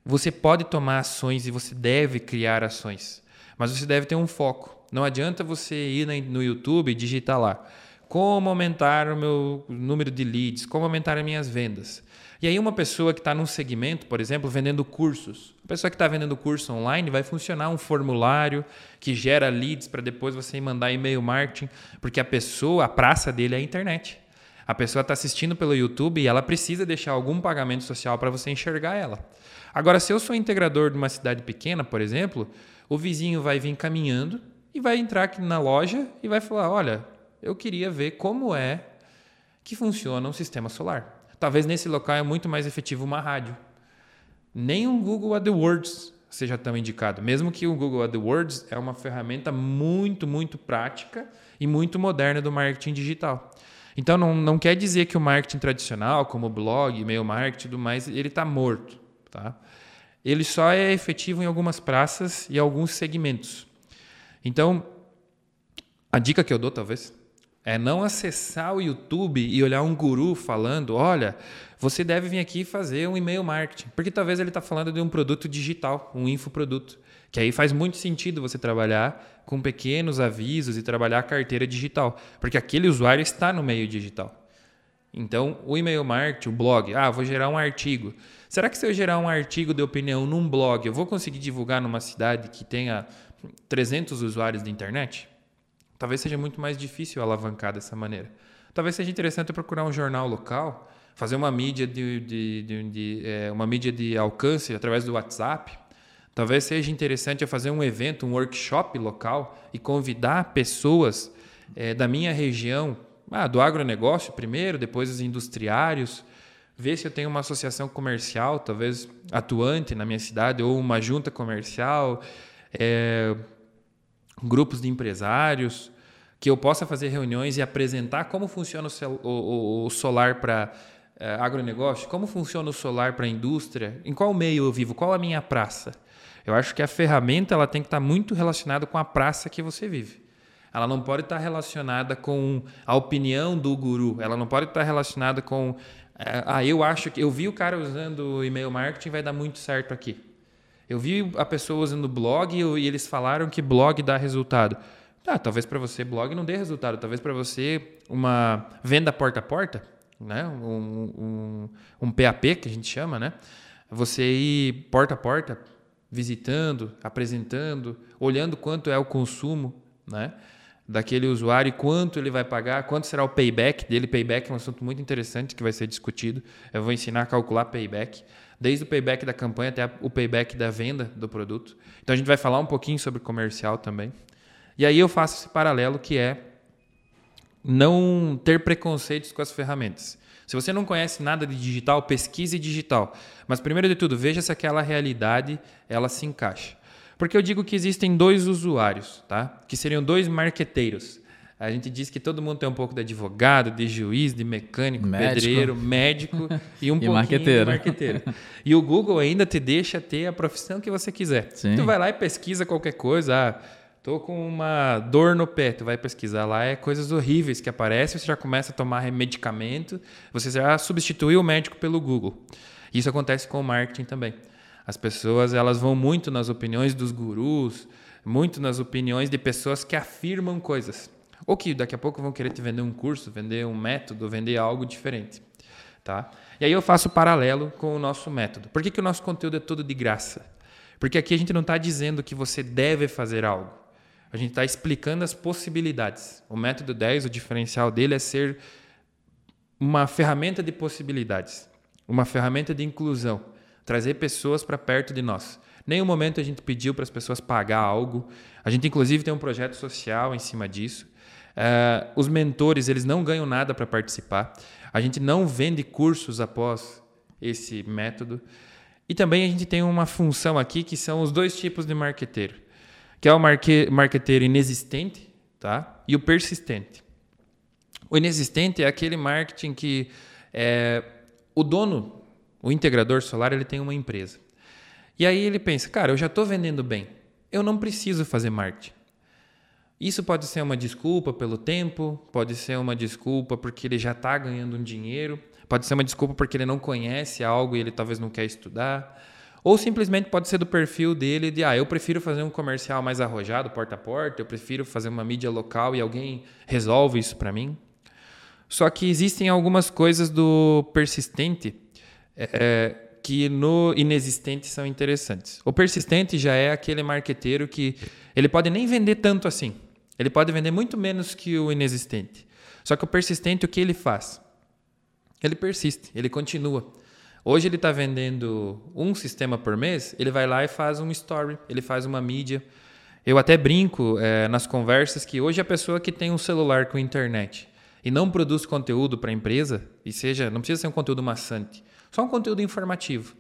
Você pode tomar ações e você deve criar ações, mas você deve ter um foco. Não adianta você ir no YouTube e digitar lá como aumentar o meu número de leads, como aumentar as minhas vendas. E aí uma pessoa que está num segmento, por exemplo, vendendo cursos, a pessoa que está vendendo curso online vai funcionar um formulário que gera leads para depois você mandar e-mail marketing, porque a pessoa, a praça dele é a internet. A pessoa está assistindo pelo YouTube e ela precisa deixar algum pagamento social para você enxergar ela. Agora, se eu sou integrador de uma cidade pequena, por exemplo, o vizinho vai vir caminhando e vai entrar aqui na loja e vai falar: Olha, eu queria ver como é que funciona um sistema solar. Talvez nesse local é muito mais efetivo uma rádio. Nem um Google AdWords seja tão indicado, mesmo que o Google AdWords é uma ferramenta muito, muito prática e muito moderna do marketing digital. Então não, não quer dizer que o marketing tradicional, como blog, e-mail marketing e tudo mais, ele está morto. Tá? Ele só é efetivo em algumas praças e alguns segmentos. Então, a dica que eu dou, talvez, é não acessar o YouTube e olhar um guru falando: olha, você deve vir aqui fazer um e-mail marketing. Porque talvez ele está falando de um produto digital, um infoproduto. Que aí faz muito sentido você trabalhar com pequenos avisos e trabalhar a carteira digital, porque aquele usuário está no meio digital. Então, o e-mail marketing, o blog, ah, vou gerar um artigo. Será que se eu gerar um artigo de opinião num blog, eu vou conseguir divulgar numa cidade que tenha 300 usuários de internet? Talvez seja muito mais difícil alavancar dessa maneira. Talvez seja interessante procurar um jornal local, fazer uma mídia de, de, de, de é, uma mídia de alcance através do WhatsApp, Talvez seja interessante eu fazer um evento, um workshop local e convidar pessoas é, da minha região, ah, do agronegócio primeiro, depois os industriários, ver se eu tenho uma associação comercial, talvez atuante na minha cidade, ou uma junta comercial, é, grupos de empresários, que eu possa fazer reuniões e apresentar como funciona o, o, o solar para é, agronegócio, como funciona o solar para a indústria, em qual meio eu vivo, qual a minha praça. Eu acho que a ferramenta ela tem que estar muito relacionada com a praça que você vive. Ela não pode estar relacionada com a opinião do guru. Ela não pode estar relacionada com eh, ah, eu acho que eu vi o cara usando e-mail marketing vai dar muito certo aqui. Eu vi a pessoa usando blog e eles falaram que blog dá resultado. Ah, talvez para você blog não dê resultado, talvez para você uma venda porta a porta, né? Um, um, um PAP que a gente chama, né? Você ir porta a porta, visitando, apresentando, olhando quanto é o consumo, né? Daquele usuário, quanto ele vai pagar, quanto será o payback dele. Payback é um assunto muito interessante que vai ser discutido. Eu vou ensinar a calcular payback, desde o payback da campanha até o payback da venda do produto. Então a gente vai falar um pouquinho sobre comercial também. E aí eu faço esse paralelo que é não ter preconceitos com as ferramentas. Se você não conhece nada de digital, pesquise digital. Mas primeiro de tudo, veja se aquela realidade ela se encaixa. Porque eu digo que existem dois usuários, tá? Que seriam dois marqueteiros. A gente diz que todo mundo tem um pouco de advogado, de juiz, de mecânico, médico. pedreiro, médico [laughs] e um e pouquinho marqueteiro. de marqueteiro. E o Google ainda te deixa ter a profissão que você quiser. Sim. Tu vai lá e pesquisa qualquer coisa. Ah, Tô com uma dor no pé, tu vai pesquisar lá, é coisas horríveis que aparecem, você já começa a tomar medicamento, você já substituiu o médico pelo Google. Isso acontece com o marketing também. As pessoas, elas vão muito nas opiniões dos gurus, muito nas opiniões de pessoas que afirmam coisas. Ou que daqui a pouco vão querer te vender um curso, vender um método, vender algo diferente. Tá? E aí eu faço paralelo com o nosso método. Por que, que o nosso conteúdo é todo de graça? Porque aqui a gente não está dizendo que você deve fazer algo. A gente está explicando as possibilidades. O método 10, o diferencial dele é ser uma ferramenta de possibilidades, uma ferramenta de inclusão, trazer pessoas para perto de nós. Nenhum momento a gente pediu para as pessoas pagar algo. A gente, inclusive, tem um projeto social em cima disso. Uh, os mentores eles não ganham nada para participar. A gente não vende cursos após esse método. E também a gente tem uma função aqui que são os dois tipos de marqueteiro que é o marque, marqueteiro inexistente tá? e o persistente. O inexistente é aquele marketing que é, o dono, o integrador solar, ele tem uma empresa. E aí ele pensa, cara, eu já estou vendendo bem, eu não preciso fazer marketing. Isso pode ser uma desculpa pelo tempo, pode ser uma desculpa porque ele já está ganhando um dinheiro, pode ser uma desculpa porque ele não conhece algo e ele talvez não quer estudar. Ou simplesmente pode ser do perfil dele de, ah, eu prefiro fazer um comercial mais arrojado, porta a porta, eu prefiro fazer uma mídia local e alguém resolve isso para mim. Só que existem algumas coisas do persistente é, que no inexistente são interessantes. O persistente já é aquele marqueteiro que ele pode nem vender tanto assim. Ele pode vender muito menos que o inexistente. Só que o persistente, o que ele faz? Ele persiste, ele continua. Hoje ele está vendendo um sistema por mês, ele vai lá e faz um story, ele faz uma mídia. Eu até brinco é, nas conversas que hoje a pessoa que tem um celular com internet e não produz conteúdo para a empresa, e seja, não precisa ser um conteúdo maçante, só um conteúdo informativo,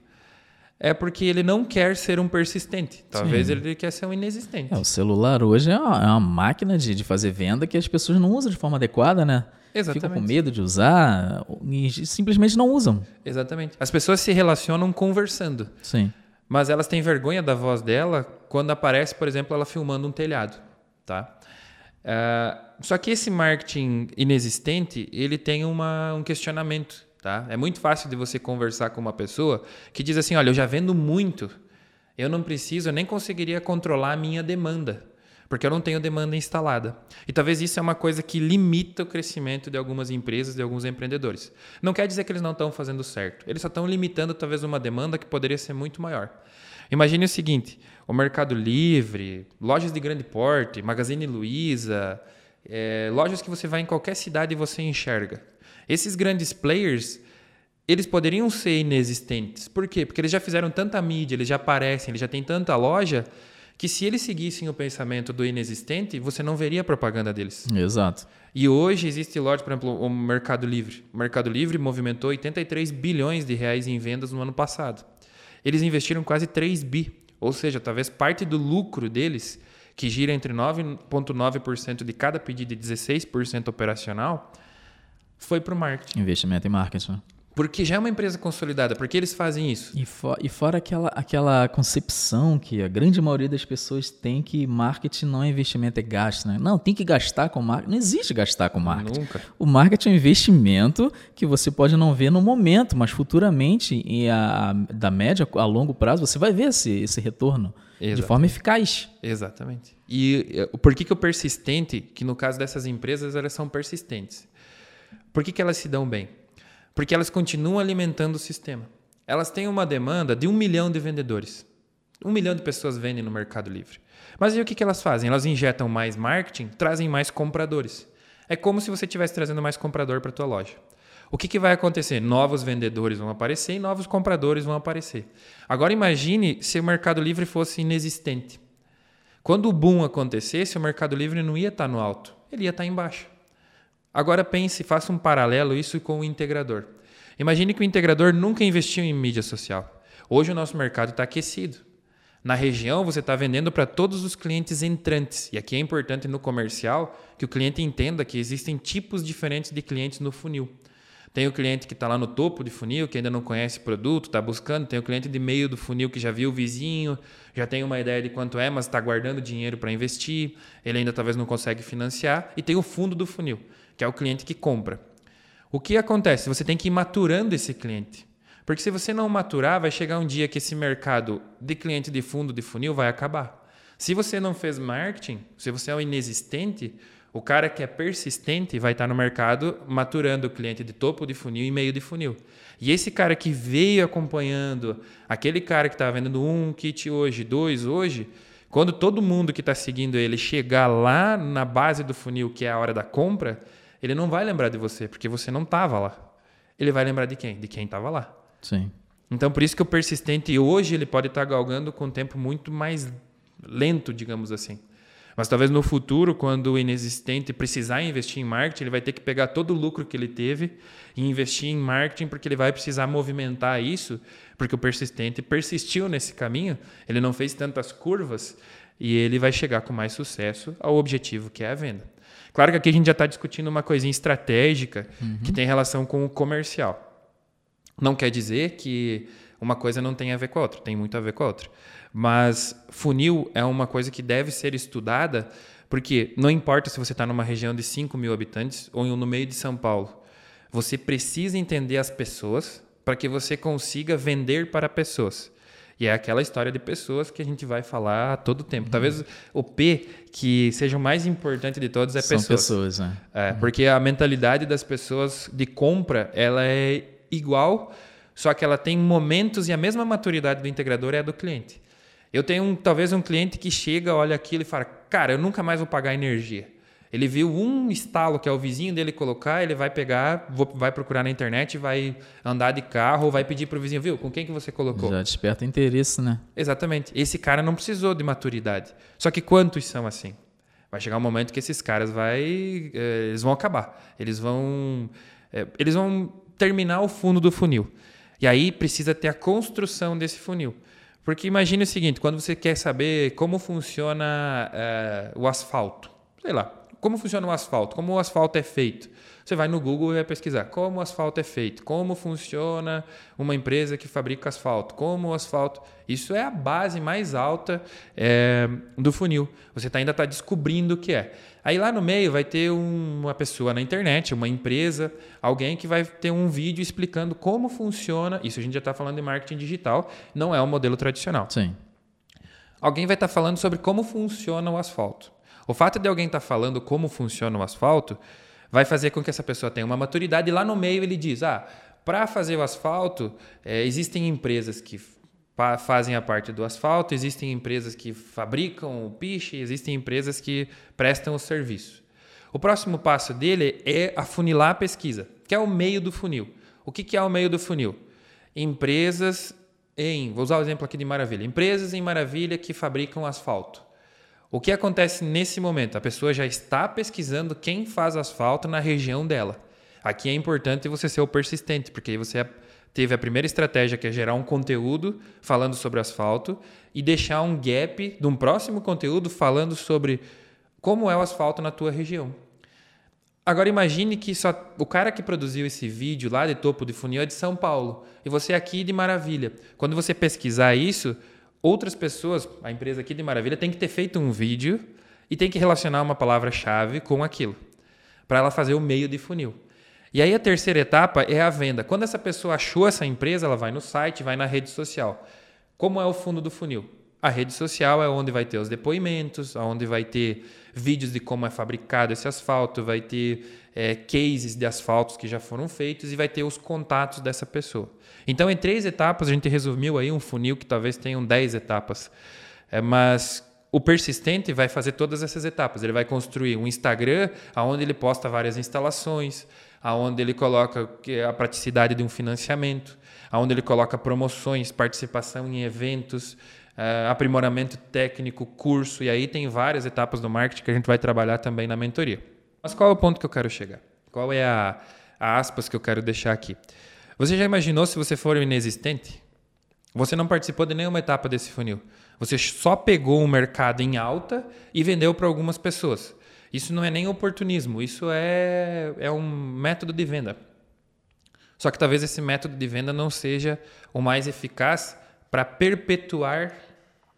é porque ele não quer ser um persistente. Talvez Sim. ele quer ser um inexistente. É, o celular hoje é uma, é uma máquina de, de, fazer venda que as pessoas não usam de forma adequada, né? Exatamente. Ficam com medo de usar e simplesmente não usam. Exatamente. As pessoas se relacionam conversando. Sim. Mas elas têm vergonha da voz dela quando aparece, por exemplo, ela filmando um telhado, tá? Uh, só que esse marketing inexistente, ele tem uma, um questionamento, tá? É muito fácil de você conversar com uma pessoa que diz assim, olha, eu já vendo muito, eu não preciso, eu nem conseguiria controlar a minha demanda porque eu não tenho demanda instalada. E talvez isso é uma coisa que limita o crescimento de algumas empresas, de alguns empreendedores. Não quer dizer que eles não estão fazendo certo, eles só estão limitando talvez uma demanda que poderia ser muito maior. Imagine o seguinte: o Mercado Livre, lojas de grande porte, Magazine Luiza, é, lojas que você vai em qualquer cidade e você enxerga. Esses grandes players, eles poderiam ser inexistentes. Por quê? Porque eles já fizeram tanta mídia, eles já aparecem, eles já têm tanta loja que se eles seguissem o pensamento do inexistente, você não veria a propaganda deles. Exato. E hoje existe loja, por exemplo, o Mercado Livre. O Mercado Livre movimentou 83 bilhões de reais em vendas no ano passado. Eles investiram quase 3 bi, ou seja, talvez parte do lucro deles, que gira entre 9,9% de cada pedido e 16% operacional, foi para o marketing. Investimento em marketing. Porque já é uma empresa consolidada. Por que eles fazem isso? E, for, e fora aquela, aquela concepção que a grande maioria das pessoas tem que marketing não é investimento, é gasto. Né? Não, tem que gastar com marketing. Não existe gastar com marketing. Nunca. O marketing é um investimento que você pode não ver no momento, mas futuramente, e a, da média a longo prazo, você vai ver esse, esse retorno Exatamente. de forma eficaz. Exatamente. E eh, por que, que o persistente, que no caso dessas empresas, elas são persistentes? Por que, que elas se dão bem? Porque elas continuam alimentando o sistema. Elas têm uma demanda de um milhão de vendedores. Um milhão de pessoas vendem no Mercado Livre. Mas e o que, que elas fazem? Elas injetam mais marketing, trazem mais compradores. É como se você estivesse trazendo mais comprador para tua loja. O que, que vai acontecer? Novos vendedores vão aparecer e novos compradores vão aparecer. Agora imagine se o Mercado Livre fosse inexistente. Quando o boom acontecesse, o Mercado Livre não ia estar no alto, ele ia estar embaixo. Agora pense, faça um paralelo isso com o integrador. Imagine que o integrador nunca investiu em mídia social. Hoje o nosso mercado está aquecido. Na região, você está vendendo para todos os clientes entrantes. E aqui é importante no comercial que o cliente entenda que existem tipos diferentes de clientes no funil. Tem o cliente que está lá no topo de funil, que ainda não conhece o produto, está buscando. Tem o cliente de meio do funil que já viu o vizinho, já tem uma ideia de quanto é, mas está guardando dinheiro para investir. Ele ainda talvez não consegue financiar. E tem o fundo do funil, que é o cliente que compra. O que acontece? Você tem que ir maturando esse cliente. Porque se você não maturar, vai chegar um dia que esse mercado de cliente de fundo de funil vai acabar. Se você não fez marketing, se você é um inexistente, o cara que é persistente vai estar no mercado maturando o cliente de topo de funil e meio de funil. E esse cara que veio acompanhando, aquele cara que está vendendo um kit hoje, dois hoje, quando todo mundo que está seguindo ele chegar lá na base do funil, que é a hora da compra, ele não vai lembrar de você, porque você não estava lá. Ele vai lembrar de quem? De quem estava lá. Sim. Então, por isso que o persistente hoje ele pode estar tá galgando com um tempo muito mais lento, digamos assim. Mas talvez no futuro, quando o inexistente precisar investir em marketing, ele vai ter que pegar todo o lucro que ele teve e investir em marketing, porque ele vai precisar movimentar isso, porque o persistente persistiu nesse caminho, ele não fez tantas curvas e ele vai chegar com mais sucesso ao objetivo que é a venda. Claro que aqui a gente já está discutindo uma coisinha estratégica uhum. que tem relação com o comercial. Não quer dizer que uma coisa não tem a ver com a outra, tem muito a ver com a outra. Mas funil é uma coisa que deve ser estudada, porque não importa se você está numa região de 5 mil habitantes ou no meio de São Paulo, você precisa entender as pessoas para que você consiga vender para pessoas. E é aquela história de pessoas que a gente vai falar a todo tempo. Uhum. Talvez o P que seja o mais importante de todos é São pessoas. pessoas, né? É, uhum. Porque a mentalidade das pessoas de compra ela é igual, só que ela tem momentos e a mesma maturidade do integrador é a do cliente. Eu tenho um, talvez um cliente que chega, olha aquilo e fala: Cara, eu nunca mais vou pagar energia. Ele viu um estalo que é o vizinho dele colocar, ele vai pegar, vai procurar na internet, vai andar de carro, vai pedir para o vizinho, viu, com quem que você colocou? Já desperta interesse, né? Exatamente. Esse cara não precisou de maturidade. Só que quantos são assim? Vai chegar um momento que esses caras vai, eh, eles vão acabar. Eles vão, eh, eles vão terminar o fundo do funil. E aí precisa ter a construção desse funil. Porque imagine o seguinte, quando você quer saber como funciona é, o asfalto, sei lá, como funciona o asfalto, como o asfalto é feito. Você vai no Google e vai pesquisar como o asfalto é feito, como funciona uma empresa que fabrica asfalto, como o asfalto. Isso é a base mais alta é, do funil. Você tá, ainda está descobrindo o que é. Aí lá no meio vai ter uma pessoa na internet, uma empresa, alguém que vai ter um vídeo explicando como funciona. Isso a gente já está falando de marketing digital, não é o um modelo tradicional. Sim. Alguém vai estar tá falando sobre como funciona o asfalto. O fato de alguém estar tá falando como funciona o asfalto vai fazer com que essa pessoa tenha uma maturidade. E lá no meio ele diz: ah, para fazer o asfalto, é, existem empresas que fazem a parte do asfalto, existem empresas que fabricam o piche, existem empresas que prestam o serviço. O próximo passo dele é afunilar a pesquisa, que é o meio do funil. O que é o meio do funil? Empresas em, vou usar o exemplo aqui de Maravilha, empresas em Maravilha que fabricam asfalto. O que acontece nesse momento? A pessoa já está pesquisando quem faz asfalto na região dela. Aqui é importante você ser o persistente, porque aí você teve a primeira estratégia que é gerar um conteúdo falando sobre asfalto e deixar um gap de um próximo conteúdo falando sobre como é o asfalto na tua região. Agora imagine que só o cara que produziu esse vídeo lá de topo de funil é de São Paulo e você é aqui de Maravilha. Quando você pesquisar isso, outras pessoas, a empresa aqui de Maravilha tem que ter feito um vídeo e tem que relacionar uma palavra-chave com aquilo para ela fazer o meio de funil. E aí a terceira etapa é a venda. Quando essa pessoa achou essa empresa, ela vai no site, vai na rede social. Como é o fundo do funil? A rede social é onde vai ter os depoimentos, onde vai ter vídeos de como é fabricado esse asfalto, vai ter é, cases de asfaltos que já foram feitos e vai ter os contatos dessa pessoa. Então, em três etapas, a gente resumiu aí um funil que talvez tenham dez etapas. É, mas o persistente vai fazer todas essas etapas. Ele vai construir um Instagram onde ele posta várias instalações, aonde ele coloca a praticidade de um financiamento, aonde ele coloca promoções, participação em eventos, uh, aprimoramento técnico, curso, e aí tem várias etapas do marketing que a gente vai trabalhar também na mentoria. Mas qual é o ponto que eu quero chegar? Qual é a, a aspas que eu quero deixar aqui? Você já imaginou se você for inexistente? Você não participou de nenhuma etapa desse funil. Você só pegou um mercado em alta e vendeu para algumas pessoas. Isso não é nem oportunismo, isso é, é um método de venda. Só que talvez esse método de venda não seja o mais eficaz para perpetuar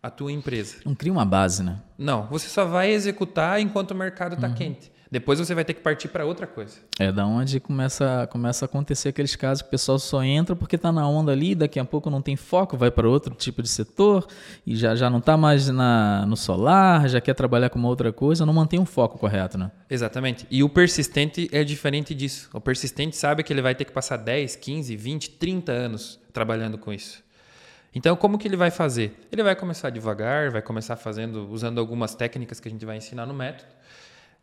a tua empresa. Não cria uma base, né? Não, você só vai executar enquanto o mercado está uhum. quente. Depois você vai ter que partir para outra coisa. É da onde começa, começa a acontecer aqueles casos que o pessoal só entra porque está na onda ali, daqui a pouco não tem foco, vai para outro tipo de setor e já, já não está mais na, no solar, já quer trabalhar com uma outra coisa, não mantém um foco correto, né? Exatamente. E o persistente é diferente disso. O persistente sabe que ele vai ter que passar 10, 15, 20, 30 anos trabalhando com isso. Então, como que ele vai fazer? Ele vai começar devagar, vai começar fazendo, usando algumas técnicas que a gente vai ensinar no método.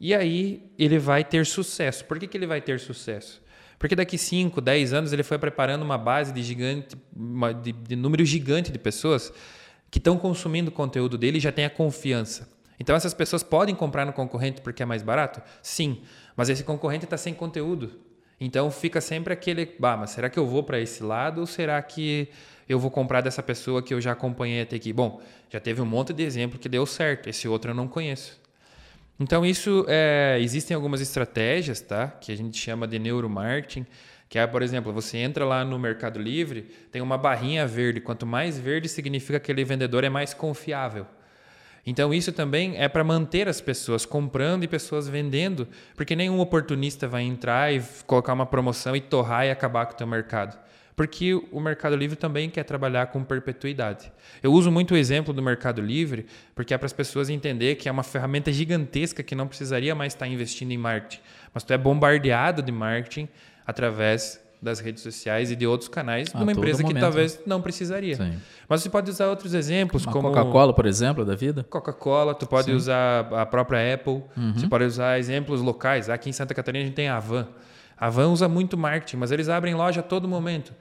E aí ele vai ter sucesso. Por que, que ele vai ter sucesso? Porque daqui 5, 10 anos ele foi preparando uma base de gigante, uma, de, de número gigante de pessoas que estão consumindo o conteúdo dele e já tem a confiança. Então essas pessoas podem comprar no concorrente porque é mais barato? Sim, mas esse concorrente está sem conteúdo. Então fica sempre aquele, bah, mas será que eu vou para esse lado ou será que eu vou comprar dessa pessoa que eu já acompanhei até aqui. Bom, já teve um monte de exemplo que deu certo, esse outro eu não conheço. Então, isso é, existem algumas estratégias tá? que a gente chama de neuromarketing, que é, por exemplo, você entra lá no Mercado Livre, tem uma barrinha verde. Quanto mais verde, significa que aquele vendedor é mais confiável. Então, isso também é para manter as pessoas comprando e pessoas vendendo, porque nenhum oportunista vai entrar e colocar uma promoção e torrar e acabar com o teu mercado porque o Mercado Livre também quer trabalhar com perpetuidade. Eu uso muito o exemplo do Mercado Livre porque é para as pessoas entender que é uma ferramenta gigantesca que não precisaria mais estar investindo em marketing, mas tu é bombardeado de marketing através das redes sociais e de outros canais de uma empresa momento. que talvez não precisaria. Sim. Mas você pode usar outros exemplos, uma como Coca-Cola, por exemplo, da vida. Coca-Cola, tu pode Sim. usar a própria Apple, uhum. você pode usar exemplos locais. Aqui em Santa Catarina a gente tem a Avan. A Van usa muito marketing, mas eles abrem loja a todo momento.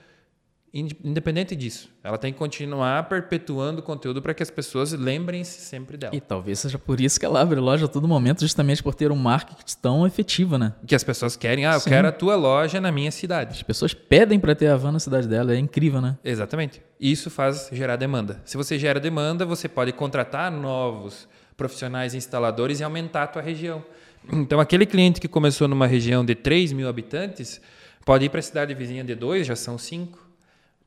Independente disso, ela tem que continuar perpetuando o conteúdo para que as pessoas lembrem-se sempre dela. E talvez seja por isso que ela abre loja a todo momento, justamente por ter um marketing tão efetivo, né? Que as pessoas querem, ah, eu Sim. quero a tua loja na minha cidade. As pessoas pedem para ter a van na cidade dela, é incrível, né? Exatamente. Isso faz gerar demanda. Se você gera demanda, você pode contratar novos profissionais instaladores e aumentar a tua região. Então, aquele cliente que começou numa região de 3 mil habitantes, pode ir para a cidade vizinha de 2, já são 5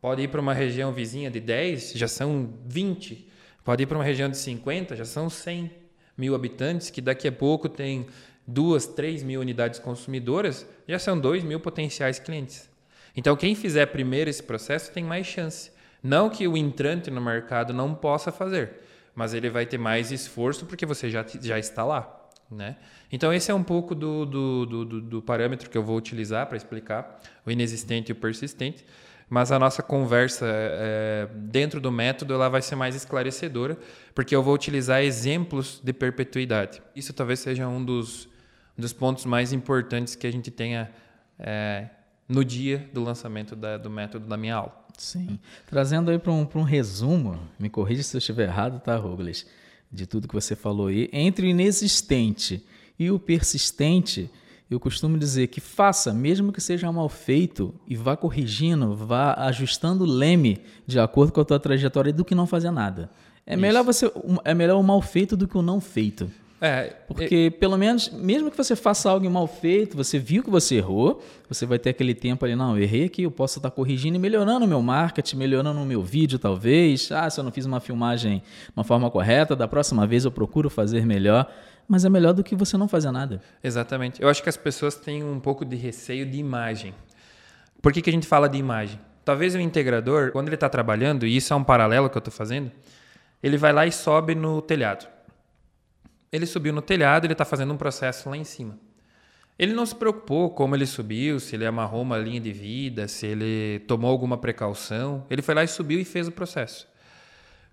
Pode ir para uma região vizinha de 10, já são 20. Pode ir para uma região de 50, já são 100 mil habitantes, que daqui a pouco tem duas, três mil unidades consumidoras, já são 2 mil potenciais clientes. Então, quem fizer primeiro esse processo tem mais chance. Não que o entrante no mercado não possa fazer, mas ele vai ter mais esforço porque você já, já está lá. Né? Então, esse é um pouco do, do, do, do parâmetro que eu vou utilizar para explicar o inexistente e o persistente mas a nossa conversa é, dentro do método ela vai ser mais esclarecedora, porque eu vou utilizar exemplos de perpetuidade. Isso talvez seja um dos, dos pontos mais importantes que a gente tenha é, no dia do lançamento da, do método da minha aula. Sim. Trazendo aí para um, um resumo, me corrija se eu estiver errado, tá, Rugles? De tudo que você falou aí, entre o inexistente e o persistente, eu costumo dizer que faça, mesmo que seja mal feito, e vá corrigindo, vá ajustando o leme de acordo com a tua trajetória do que não fazer nada. É melhor você é melhor o mal feito do que o não feito. É, Porque, pelo menos, mesmo que você faça algo mal feito, você viu que você errou, você vai ter aquele tempo ali, não, eu errei aqui, eu posso estar corrigindo e melhorando o meu marketing, melhorando o meu vídeo, talvez. Ah, se eu não fiz uma filmagem de uma forma correta, da próxima vez eu procuro fazer melhor. Mas é melhor do que você não fazer nada. Exatamente. Eu acho que as pessoas têm um pouco de receio de imagem. Por que, que a gente fala de imagem? Talvez o integrador, quando ele está trabalhando, e isso é um paralelo que eu estou fazendo, ele vai lá e sobe no telhado. Ele subiu no telhado, ele está fazendo um processo lá em cima. Ele não se preocupou como ele subiu, se ele amarrou uma linha de vida, se ele tomou alguma precaução. Ele foi lá e subiu e fez o processo.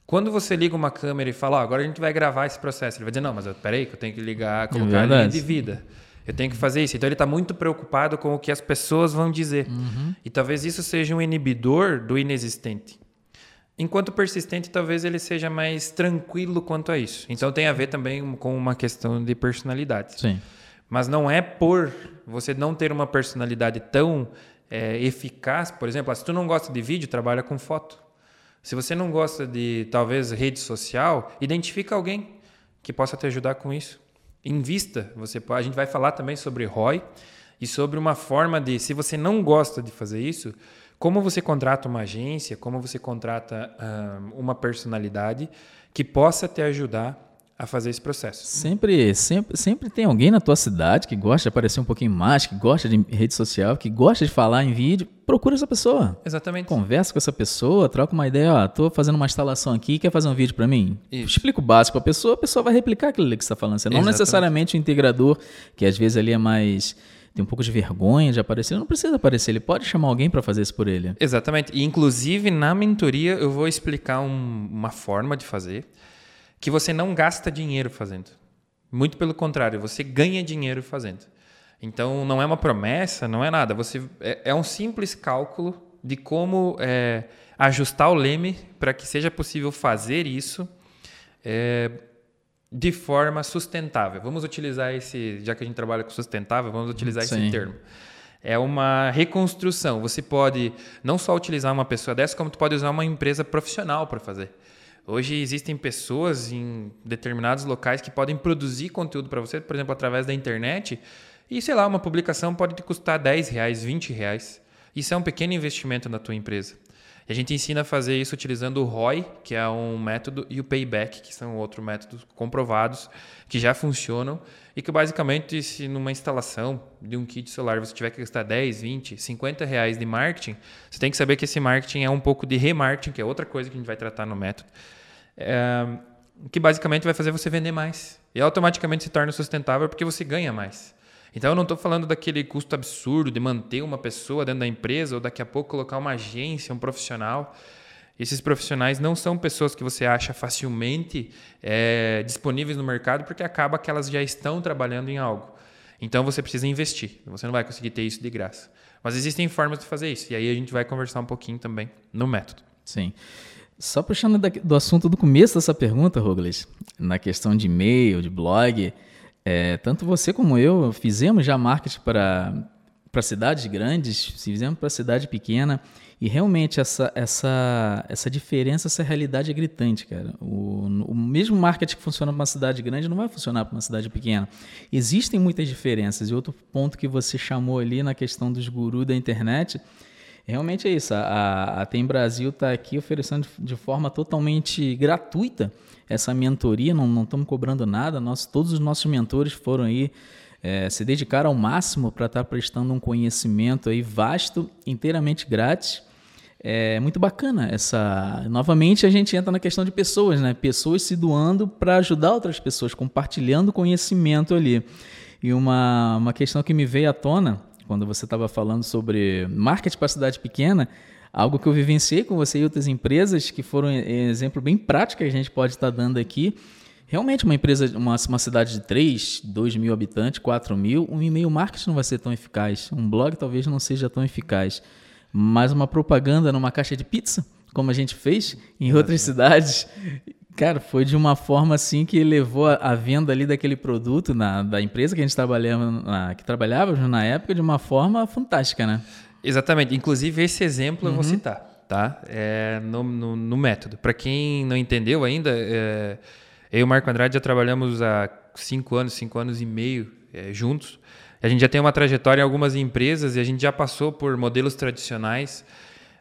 Quando você liga uma câmera e fala, oh, agora a gente vai gravar esse processo, ele vai dizer, não, mas peraí, que eu tenho que ligar, colocar é a linha de vida. Eu tenho que fazer isso. Então ele está muito preocupado com o que as pessoas vão dizer. Uhum. E talvez isso seja um inibidor do inexistente. Enquanto persistente, talvez ele seja mais tranquilo quanto a isso. Então tem a ver também com uma questão de personalidade. Sim. Mas não é por você não ter uma personalidade tão é, eficaz, por exemplo, se tu não gosta de vídeo, trabalha com foto. Se você não gosta de talvez rede social, identifica alguém que possa te ajudar com isso. Invista. Você a gente vai falar também sobre ROI e sobre uma forma de, se você não gosta de fazer isso, como você contrata uma agência, como você contrata uh, uma personalidade que possa te ajudar a fazer esse processo. Sempre, sempre, sempre tem alguém na tua cidade que gosta de aparecer um pouquinho mais, que gosta de rede social, que gosta de falar em vídeo. Procura essa pessoa. Exatamente. Conversa com essa pessoa, troca uma ideia. Ó, tô fazendo uma instalação aqui, quer fazer um vídeo para mim? Isso. Explica o básico a pessoa, a pessoa vai replicar aquilo ali que você está falando. Você não Exatamente. necessariamente o integrador, que às vezes ali é mais tem um pouco de vergonha de aparecer, ele não precisa aparecer, ele pode chamar alguém para fazer isso por ele. Exatamente. E, inclusive, na mentoria, eu vou explicar um, uma forma de fazer que você não gasta dinheiro fazendo. Muito pelo contrário, você ganha dinheiro fazendo. Então, não é uma promessa, não é nada. Você É, é um simples cálculo de como é, ajustar o leme para que seja possível fazer isso. É, de forma sustentável. Vamos utilizar esse, já que a gente trabalha com sustentável, vamos utilizar Sim. esse termo. É uma reconstrução. Você pode não só utilizar uma pessoa dessa, como tu pode usar uma empresa profissional para fazer. Hoje existem pessoas em determinados locais que podem produzir conteúdo para você, por exemplo, através da internet. E sei lá, uma publicação pode te custar 10 reais, 20 reais. Isso é um pequeno investimento na tua empresa. A gente ensina a fazer isso utilizando o ROI, que é um método, e o Payback, que são outros métodos comprovados, que já funcionam, e que basicamente, se numa instalação de um kit celular você tiver que gastar 10, 20, 50 reais de marketing, você tem que saber que esse marketing é um pouco de remarketing, que é outra coisa que a gente vai tratar no método, é, que basicamente vai fazer você vender mais. E automaticamente se torna sustentável porque você ganha mais. Então eu não estou falando daquele custo absurdo de manter uma pessoa dentro da empresa ou daqui a pouco colocar uma agência, um profissional. Esses profissionais não são pessoas que você acha facilmente é, disponíveis no mercado porque acaba que elas já estão trabalhando em algo. Então você precisa investir. Você não vai conseguir ter isso de graça. Mas existem formas de fazer isso. E aí a gente vai conversar um pouquinho também no método. Sim. Só puxando do assunto do começo dessa pergunta, Rogles, na questão de e-mail, de blog, é, tanto você como eu fizemos já marketing para para cidades grandes, fizemos para cidade pequena e realmente essa, essa, essa diferença, essa realidade é gritante, cara. O, o mesmo marketing que funciona para uma cidade grande não vai funcionar para uma cidade pequena. Existem muitas diferenças. E outro ponto que você chamou ali na questão dos gurus da internet, realmente é isso. A, a Tem Brasil está aqui oferecendo de forma totalmente gratuita essa mentoria, não, não estamos cobrando nada, nós, todos os nossos mentores foram aí é, se dedicar ao máximo para estar tá prestando um conhecimento aí vasto, inteiramente grátis. É muito bacana essa. Novamente a gente entra na questão de pessoas, né? Pessoas se doando para ajudar outras pessoas, compartilhando conhecimento ali. E uma, uma questão que me veio à tona quando você estava falando sobre marketing para cidade pequena, algo que eu vivenciei com você e outras empresas, que foram um exemplo bem prático que a gente pode estar dando aqui. Realmente, uma empresa, uma, uma cidade de 3, 2 mil habitantes, 4 mil, um e-mail marketing não vai ser tão eficaz. Um blog talvez não seja tão eficaz. Mas uma propaganda numa caixa de pizza, como a gente fez em outras cidades, cara, foi de uma forma assim que levou a, a venda ali daquele produto na, da empresa que a gente trabalhava, na, que trabalhávamos na época de uma forma fantástica, né? Exatamente. Inclusive, esse exemplo uhum. eu vou uhum. citar, tá? É, no, no, no método. Para quem não entendeu ainda, é, eu e o Marco Andrade já trabalhamos há cinco anos, cinco anos e meio é, juntos. A gente já tem uma trajetória em algumas empresas e a gente já passou por modelos tradicionais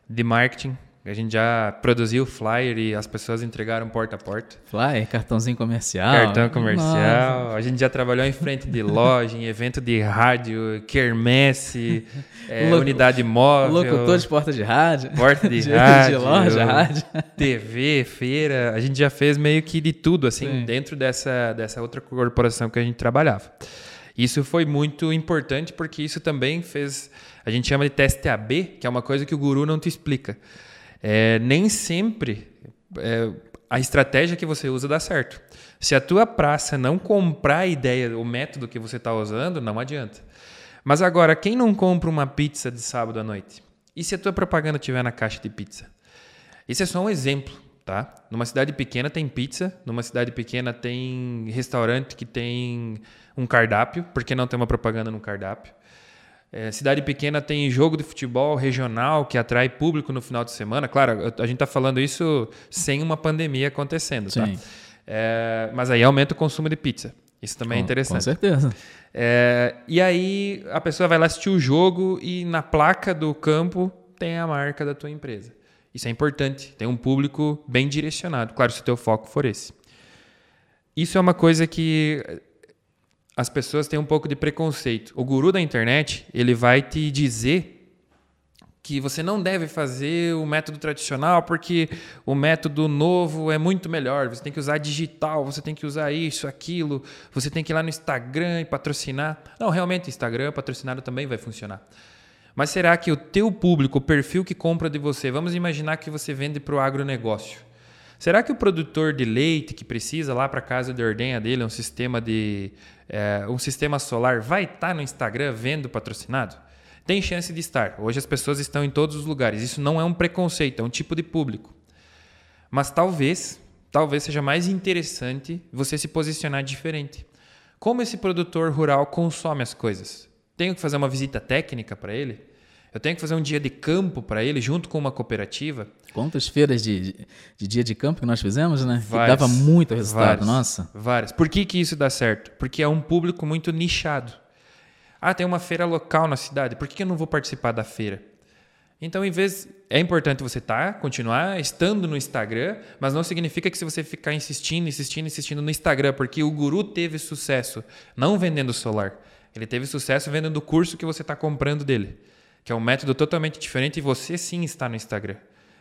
de marketing a gente já produziu flyer e as pessoas entregaram porta a porta. Flyer, cartãozinho comercial. Cartão comercial. Nossa. A gente já trabalhou em frente de loja, em evento de rádio, quermesse, [laughs] é, Loco, unidade móvel. Locutor de porta de rádio. Porta de, [laughs] de rádio. De loja, [laughs] rádio. TV, feira. A gente já fez meio que de tudo, assim, Sim. dentro dessa, dessa outra corporação que a gente trabalhava. Isso foi muito importante porque isso também fez. A gente chama de teste AB, que é uma coisa que o guru não te explica é, nem sempre é, a estratégia que você usa dá certo. Se a tua praça não comprar a ideia, o método que você está usando, não adianta. Mas agora, quem não compra uma pizza de sábado à noite? E se a tua propaganda estiver na caixa de pizza? Isso é só um exemplo, tá? Numa cidade pequena tem pizza, numa cidade pequena tem restaurante que tem um cardápio, porque não tem uma propaganda no cardápio? É, cidade pequena tem jogo de futebol regional que atrai público no final de semana. Claro, a gente está falando isso sem uma pandemia acontecendo, tá? Sim. tá? É, mas aí aumenta o consumo de pizza. Isso também é com, é interessante. Com certeza. É, e aí a pessoa vai lá assistir o jogo e na placa do campo tem a marca da tua empresa. Isso é importante. Tem um público bem direcionado. Claro, se o teu foco for esse. Isso é uma coisa que as pessoas têm um pouco de preconceito. O guru da internet, ele vai te dizer que você não deve fazer o método tradicional porque o método novo é muito melhor. Você tem que usar digital, você tem que usar isso, aquilo, você tem que ir lá no Instagram e patrocinar. Não, realmente, Instagram patrocinado também vai funcionar. Mas será que o teu público, o perfil que compra de você, vamos imaginar que você vende para o agronegócio. Será que o produtor de leite que precisa lá para casa de ordenha dele um sistema de é, um sistema solar vai estar tá no Instagram vendo patrocinado? Tem chance de estar. Hoje as pessoas estão em todos os lugares. Isso não é um preconceito, é um tipo de público. Mas talvez, talvez seja mais interessante você se posicionar diferente. Como esse produtor rural consome as coisas? Tenho que fazer uma visita técnica para ele? Eu tenho que fazer um dia de campo para ele junto com uma cooperativa. Quantas feiras de, de, de, dia de campo que nós fizemos, né? Várias, que dava muito resultado, várias, nossa. Várias. Por que, que isso dá certo? Porque é um público muito nichado. Ah, tem uma feira local na cidade. Por que, que eu não vou participar da feira? Então, em vez. É importante você estar, tá, continuar estando no Instagram, mas não significa que se você ficar insistindo, insistindo, insistindo no Instagram, porque o guru teve sucesso não vendendo solar. Ele teve sucesso vendendo o curso que você está comprando dele que é um método totalmente diferente e você sim está no Instagram.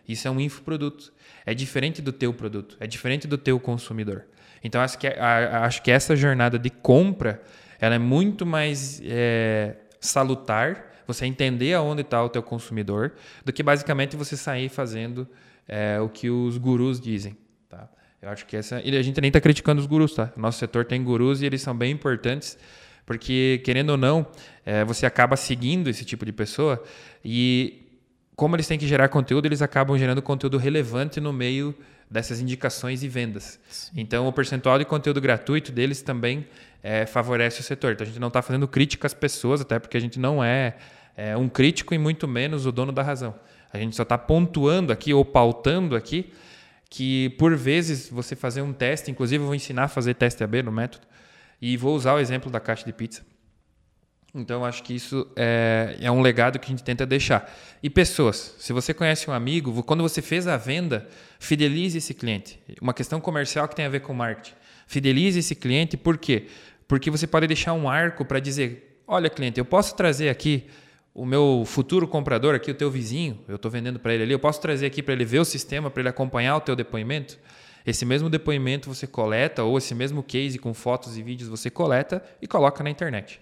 Isso é um infoproduto. É diferente do teu produto, é diferente do teu consumidor. Então, acho que, acho que essa jornada de compra ela é muito mais é, salutar, você entender aonde está o teu consumidor, do que basicamente você sair fazendo é, o que os gurus dizem. Tá? Eu acho que essa. E a gente nem está criticando os gurus, tá? Nosso setor tem gurus e eles são bem importantes porque, querendo ou não, é, você acaba seguindo esse tipo de pessoa e, como eles têm que gerar conteúdo, eles acabam gerando conteúdo relevante no meio dessas indicações e vendas. Sim. Então, o percentual de conteúdo gratuito deles também é, favorece o setor. Então, a gente não está fazendo crítica às pessoas, até porque a gente não é, é um crítico e muito menos o dono da razão. A gente só está pontuando aqui ou pautando aqui que, por vezes, você fazer um teste, inclusive eu vou ensinar a fazer teste AB no método, e vou usar o exemplo da caixa de pizza. Então, acho que isso é, é um legado que a gente tenta deixar. E pessoas, se você conhece um amigo, quando você fez a venda, fidelize esse cliente. Uma questão comercial que tem a ver com marketing. Fidelize esse cliente, por quê? Porque você pode deixar um arco para dizer: olha, cliente, eu posso trazer aqui o meu futuro comprador, aqui o teu vizinho, eu estou vendendo para ele ali, eu posso trazer aqui para ele ver o sistema, para ele acompanhar o teu depoimento? Esse mesmo depoimento você coleta, ou esse mesmo case com fotos e vídeos você coleta e coloca na internet.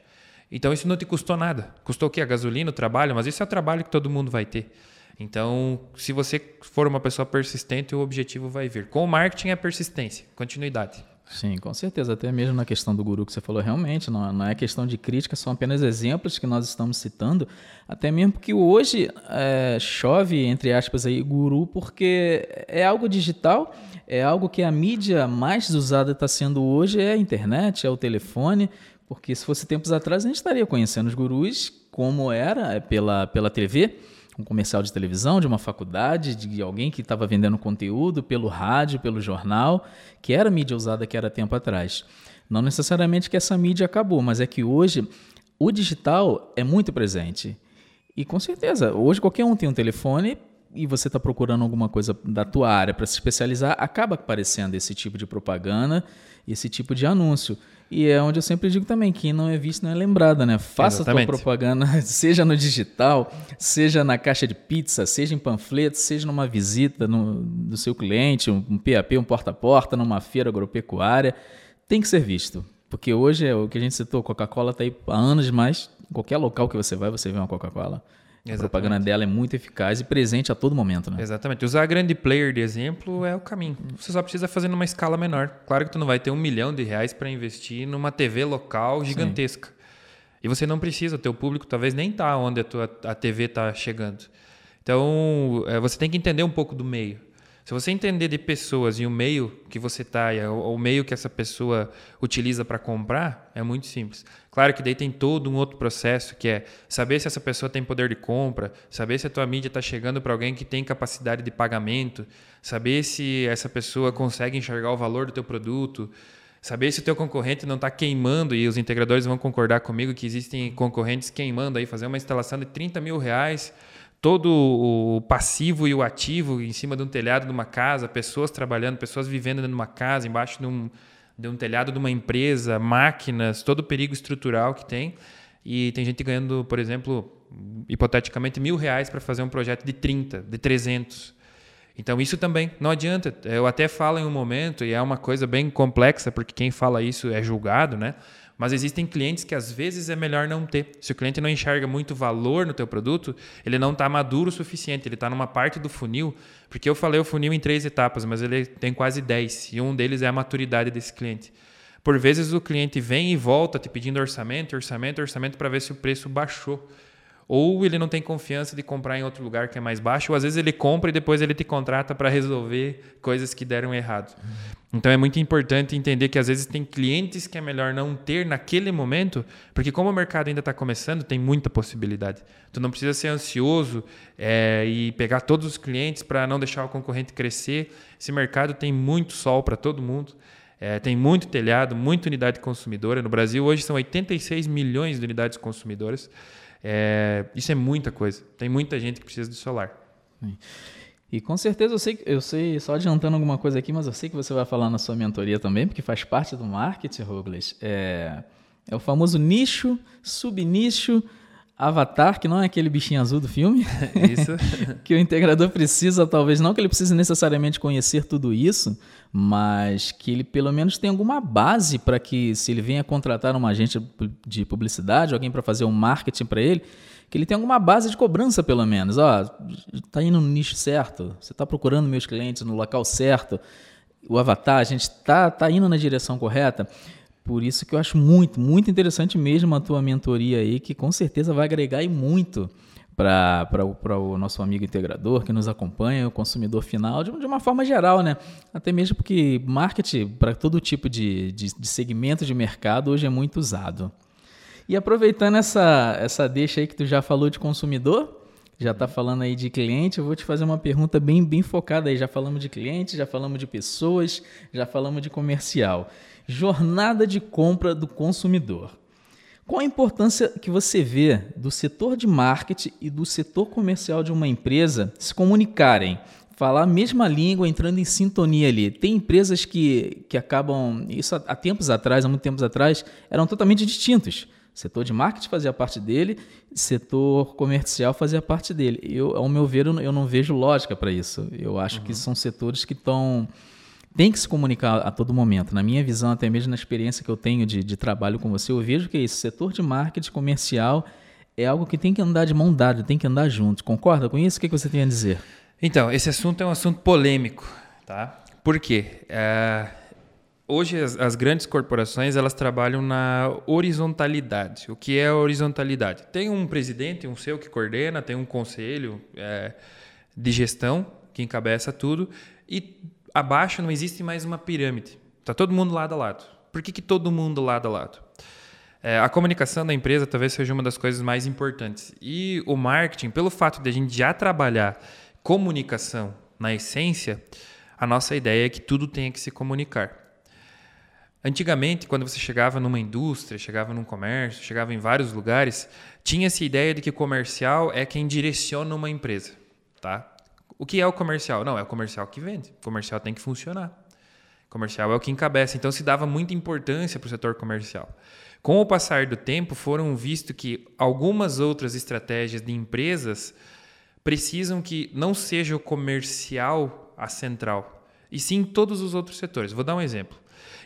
Então isso não te custou nada. Custou o quê? A gasolina, o trabalho, mas isso é o trabalho que todo mundo vai ter. Então, se você for uma pessoa persistente, o objetivo vai vir. Com o marketing é persistência, continuidade. Sim, com certeza. Até mesmo na questão do guru que você falou, realmente, não, não é questão de crítica, são apenas exemplos que nós estamos citando. Até mesmo que hoje é, chove, entre aspas, aí, guru, porque é algo digital é algo que a mídia mais usada está sendo hoje é a internet, é o telefone, porque se fosse tempos atrás a gente estaria conhecendo os gurus como era é pela, pela TV, um comercial de televisão, de uma faculdade, de alguém que estava vendendo conteúdo pelo rádio, pelo jornal, que era mídia usada que era tempo atrás. Não necessariamente que essa mídia acabou, mas é que hoje o digital é muito presente. E com certeza, hoje qualquer um tem um telefone e você está procurando alguma coisa da tua área para se especializar, acaba aparecendo esse tipo de propaganda, esse tipo de anúncio. E é onde eu sempre digo também, quem não é visto não é lembrada, né? Faça Exatamente. a tua propaganda, [laughs] seja no digital, seja na caixa de pizza, seja em panfleto, seja numa visita no, do seu cliente, um, um PAP, um porta a porta, numa feira agropecuária, tem que ser visto. Porque hoje é o que a gente citou, Coca-Cola está aí há anos demais. Em qualquer local que você vai, você vê uma Coca-Cola. Exatamente. A propaganda dela é muito eficaz e presente a todo momento, né? Exatamente. Usar a grande player de exemplo é o caminho. Você só precisa fazer numa escala menor. Claro que tu não vai ter um milhão de reais para investir numa TV local gigantesca. Sim. E você não precisa, o teu público talvez nem tá onde a tua a TV está chegando. Então, é, você tem que entender um pouco do meio. Se você entender de pessoas e o meio que você está, o meio que essa pessoa utiliza para comprar, é muito simples. Claro que daí tem todo um outro processo que é saber se essa pessoa tem poder de compra, saber se a tua mídia está chegando para alguém que tem capacidade de pagamento, saber se essa pessoa consegue enxergar o valor do teu produto, saber se o teu concorrente não está queimando, e os integradores vão concordar comigo que existem concorrentes queimando aí, fazer uma instalação de 30 mil reais todo o passivo e o ativo em cima de um telhado de uma casa, pessoas trabalhando, pessoas vivendo dentro de uma casa, embaixo de um, de um telhado de uma empresa, máquinas, todo o perigo estrutural que tem. E tem gente ganhando, por exemplo, hipoteticamente mil reais para fazer um projeto de 30, de 300. Então isso também não adianta. Eu até falo em um momento, e é uma coisa bem complexa, porque quem fala isso é julgado, né? Mas existem clientes que às vezes é melhor não ter. Se o cliente não enxerga muito valor no teu produto, ele não está maduro o suficiente, ele está numa parte do funil, porque eu falei o funil em três etapas, mas ele tem quase dez, e um deles é a maturidade desse cliente. Por vezes o cliente vem e volta te pedindo orçamento, orçamento, orçamento para ver se o preço baixou ou ele não tem confiança de comprar em outro lugar que é mais baixo, ou às vezes ele compra e depois ele te contrata para resolver coisas que deram errado. Então é muito importante entender que às vezes tem clientes que é melhor não ter naquele momento, porque como o mercado ainda está começando, tem muita possibilidade. Tu não precisa ser ansioso é, e pegar todos os clientes para não deixar o concorrente crescer. Esse mercado tem muito sol para todo mundo. É, tem muito telhado, muita unidade consumidora. No Brasil, hoje são 86 milhões de unidades consumidoras. É, isso é muita coisa. Tem muita gente que precisa de solar. E com certeza eu sei, eu sei, só adiantando alguma coisa aqui, mas eu sei que você vai falar na sua mentoria também, porque faz parte do marketing, Rugles. É, é o famoso nicho, subnicho, Avatar, que não é aquele bichinho azul do filme. [laughs] Isso. [laughs] que o integrador precisa, talvez não que ele precise necessariamente conhecer tudo isso, mas que ele pelo menos tenha alguma base para que, se ele venha contratar uma agente de publicidade, alguém para fazer um marketing para ele, que ele tenha alguma base de cobrança, pelo menos. Ó, tá indo no nicho certo, você está procurando meus clientes no local certo, o avatar, a gente está tá indo na direção correta. Por isso que eu acho muito, muito interessante mesmo a tua mentoria aí, que com certeza vai agregar e muito para o nosso amigo integrador que nos acompanha, o consumidor final, de, de uma forma geral, né? Até mesmo porque marketing para todo tipo de, de, de segmento de mercado hoje é muito usado. E aproveitando essa, essa deixa aí que tu já falou de consumidor, já está falando aí de cliente, eu vou te fazer uma pergunta bem, bem focada aí. Já falamos de cliente, já falamos de pessoas, já falamos de comercial. Jornada de compra do consumidor. Qual a importância que você vê do setor de marketing e do setor comercial de uma empresa se comunicarem, falar a mesma língua, entrando em sintonia ali? Tem empresas que, que acabam, isso há tempos atrás, há muito tempos atrás, eram totalmente distintos. O setor de marketing fazia parte dele, setor comercial fazia parte dele. Eu, ao meu ver, eu não vejo lógica para isso. Eu acho uhum. que são setores que estão tem que se comunicar a todo momento. Na minha visão, até mesmo na experiência que eu tenho de, de trabalho com você, eu vejo que esse setor de marketing comercial é algo que tem que andar de mão dada, tem que andar junto. Concorda com isso? O que, que você tem a dizer? Então, esse assunto é um assunto polêmico, tá? Por quê? É, hoje as, as, grandes corporações elas trabalham na horizontalidade. O que é a horizontalidade? Tem um presidente, um seu que coordena, tem um conselho é, de gestão que encabeça tudo e abaixo não existe mais uma pirâmide. Está todo mundo lado a lado. Por que, que todo mundo lado a lado? É, a comunicação da empresa talvez seja uma das coisas mais importantes. E o marketing, pelo fato de a gente já trabalhar comunicação na essência, a nossa ideia é que tudo tenha que se comunicar. Antigamente, quando você chegava numa indústria, chegava num comércio, chegava em vários lugares, tinha essa ideia de que comercial é quem direciona uma empresa, tá? O que é o comercial? Não, é o comercial que vende. O comercial tem que funcionar. O comercial é o que encabeça. Então se dava muita importância para o setor comercial. Com o passar do tempo, foram visto que algumas outras estratégias de empresas precisam que não seja o comercial a central, e sim todos os outros setores. Vou dar um exemplo.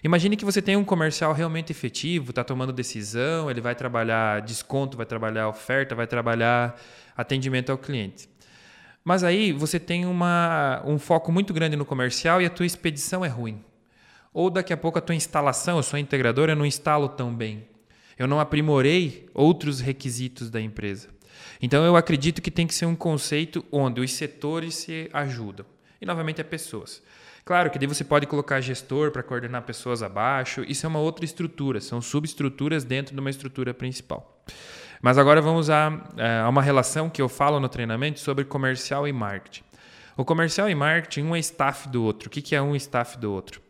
Imagine que você tem um comercial realmente efetivo, está tomando decisão, ele vai trabalhar desconto, vai trabalhar oferta, vai trabalhar atendimento ao cliente. Mas aí você tem uma, um foco muito grande no comercial e a tua expedição é ruim. Ou daqui a pouco a tua instalação, eu sou integrador, eu não instalo tão bem. Eu não aprimorei outros requisitos da empresa. Então eu acredito que tem que ser um conceito onde os setores se ajudam. E novamente é pessoas. Claro que daí você pode colocar gestor para coordenar pessoas abaixo, isso é uma outra estrutura, são subestruturas dentro de uma estrutura principal. Mas agora vamos a, é, a uma relação que eu falo no treinamento sobre comercial e marketing. O comercial e marketing, um é staff do outro. O que é um staff do outro?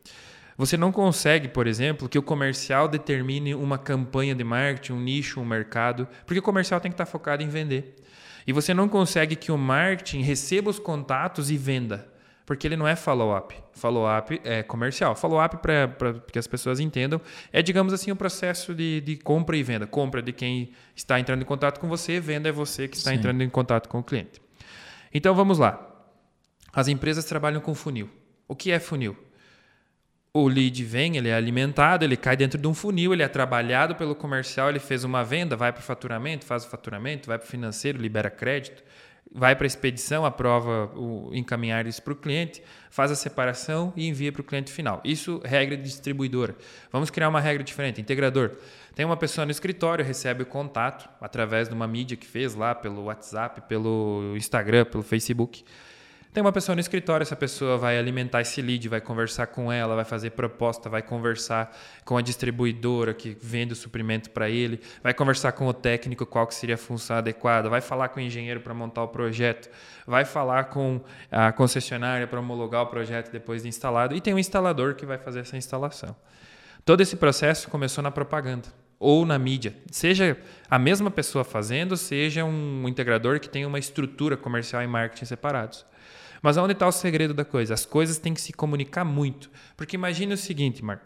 Você não consegue, por exemplo, que o comercial determine uma campanha de marketing, um nicho, um mercado, porque o comercial tem que estar focado em vender. E você não consegue que o marketing receba os contatos e venda porque ele não é follow-up. Follow-up é comercial. Follow-up, para que as pessoas entendam, é, digamos assim, o um processo de, de compra e venda. Compra de quem está entrando em contato com você, venda é você que está Sim. entrando em contato com o cliente. Então vamos lá. As empresas trabalham com funil. O que é funil? O lead vem, ele é alimentado, ele cai dentro de um funil, ele é trabalhado pelo comercial, ele fez uma venda, vai para o faturamento, faz o faturamento, vai para o financeiro, libera crédito, vai para a expedição, aprova o encaminhar isso para o cliente, faz a separação e envia para o cliente final. Isso regra de distribuidora. Vamos criar uma regra diferente. Integrador. Tem uma pessoa no escritório, recebe o contato através de uma mídia que fez lá pelo WhatsApp, pelo Instagram, pelo Facebook. Tem uma pessoa no escritório, essa pessoa vai alimentar esse lead, vai conversar com ela, vai fazer proposta, vai conversar com a distribuidora que vende o suprimento para ele, vai conversar com o técnico qual que seria a função adequada, vai falar com o engenheiro para montar o projeto, vai falar com a concessionária para homologar o projeto depois de instalado e tem um instalador que vai fazer essa instalação. Todo esse processo começou na propaganda ou na mídia. Seja a mesma pessoa fazendo, seja um integrador que tem uma estrutura comercial e marketing separados. Mas onde está o segredo da coisa? As coisas têm que se comunicar muito. Porque imagine o seguinte, Marco.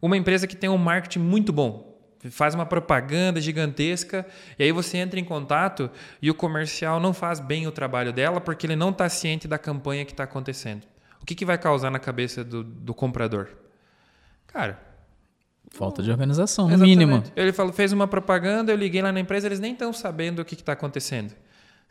Uma empresa que tem um marketing muito bom, faz uma propaganda gigantesca, e aí você entra em contato e o comercial não faz bem o trabalho dela porque ele não está ciente da campanha que está acontecendo. O que, que vai causar na cabeça do, do comprador? Cara, Falta de organização, no Exatamente. mínimo. Ele falou, fez uma propaganda, eu liguei lá na empresa, eles nem estão sabendo o que está acontecendo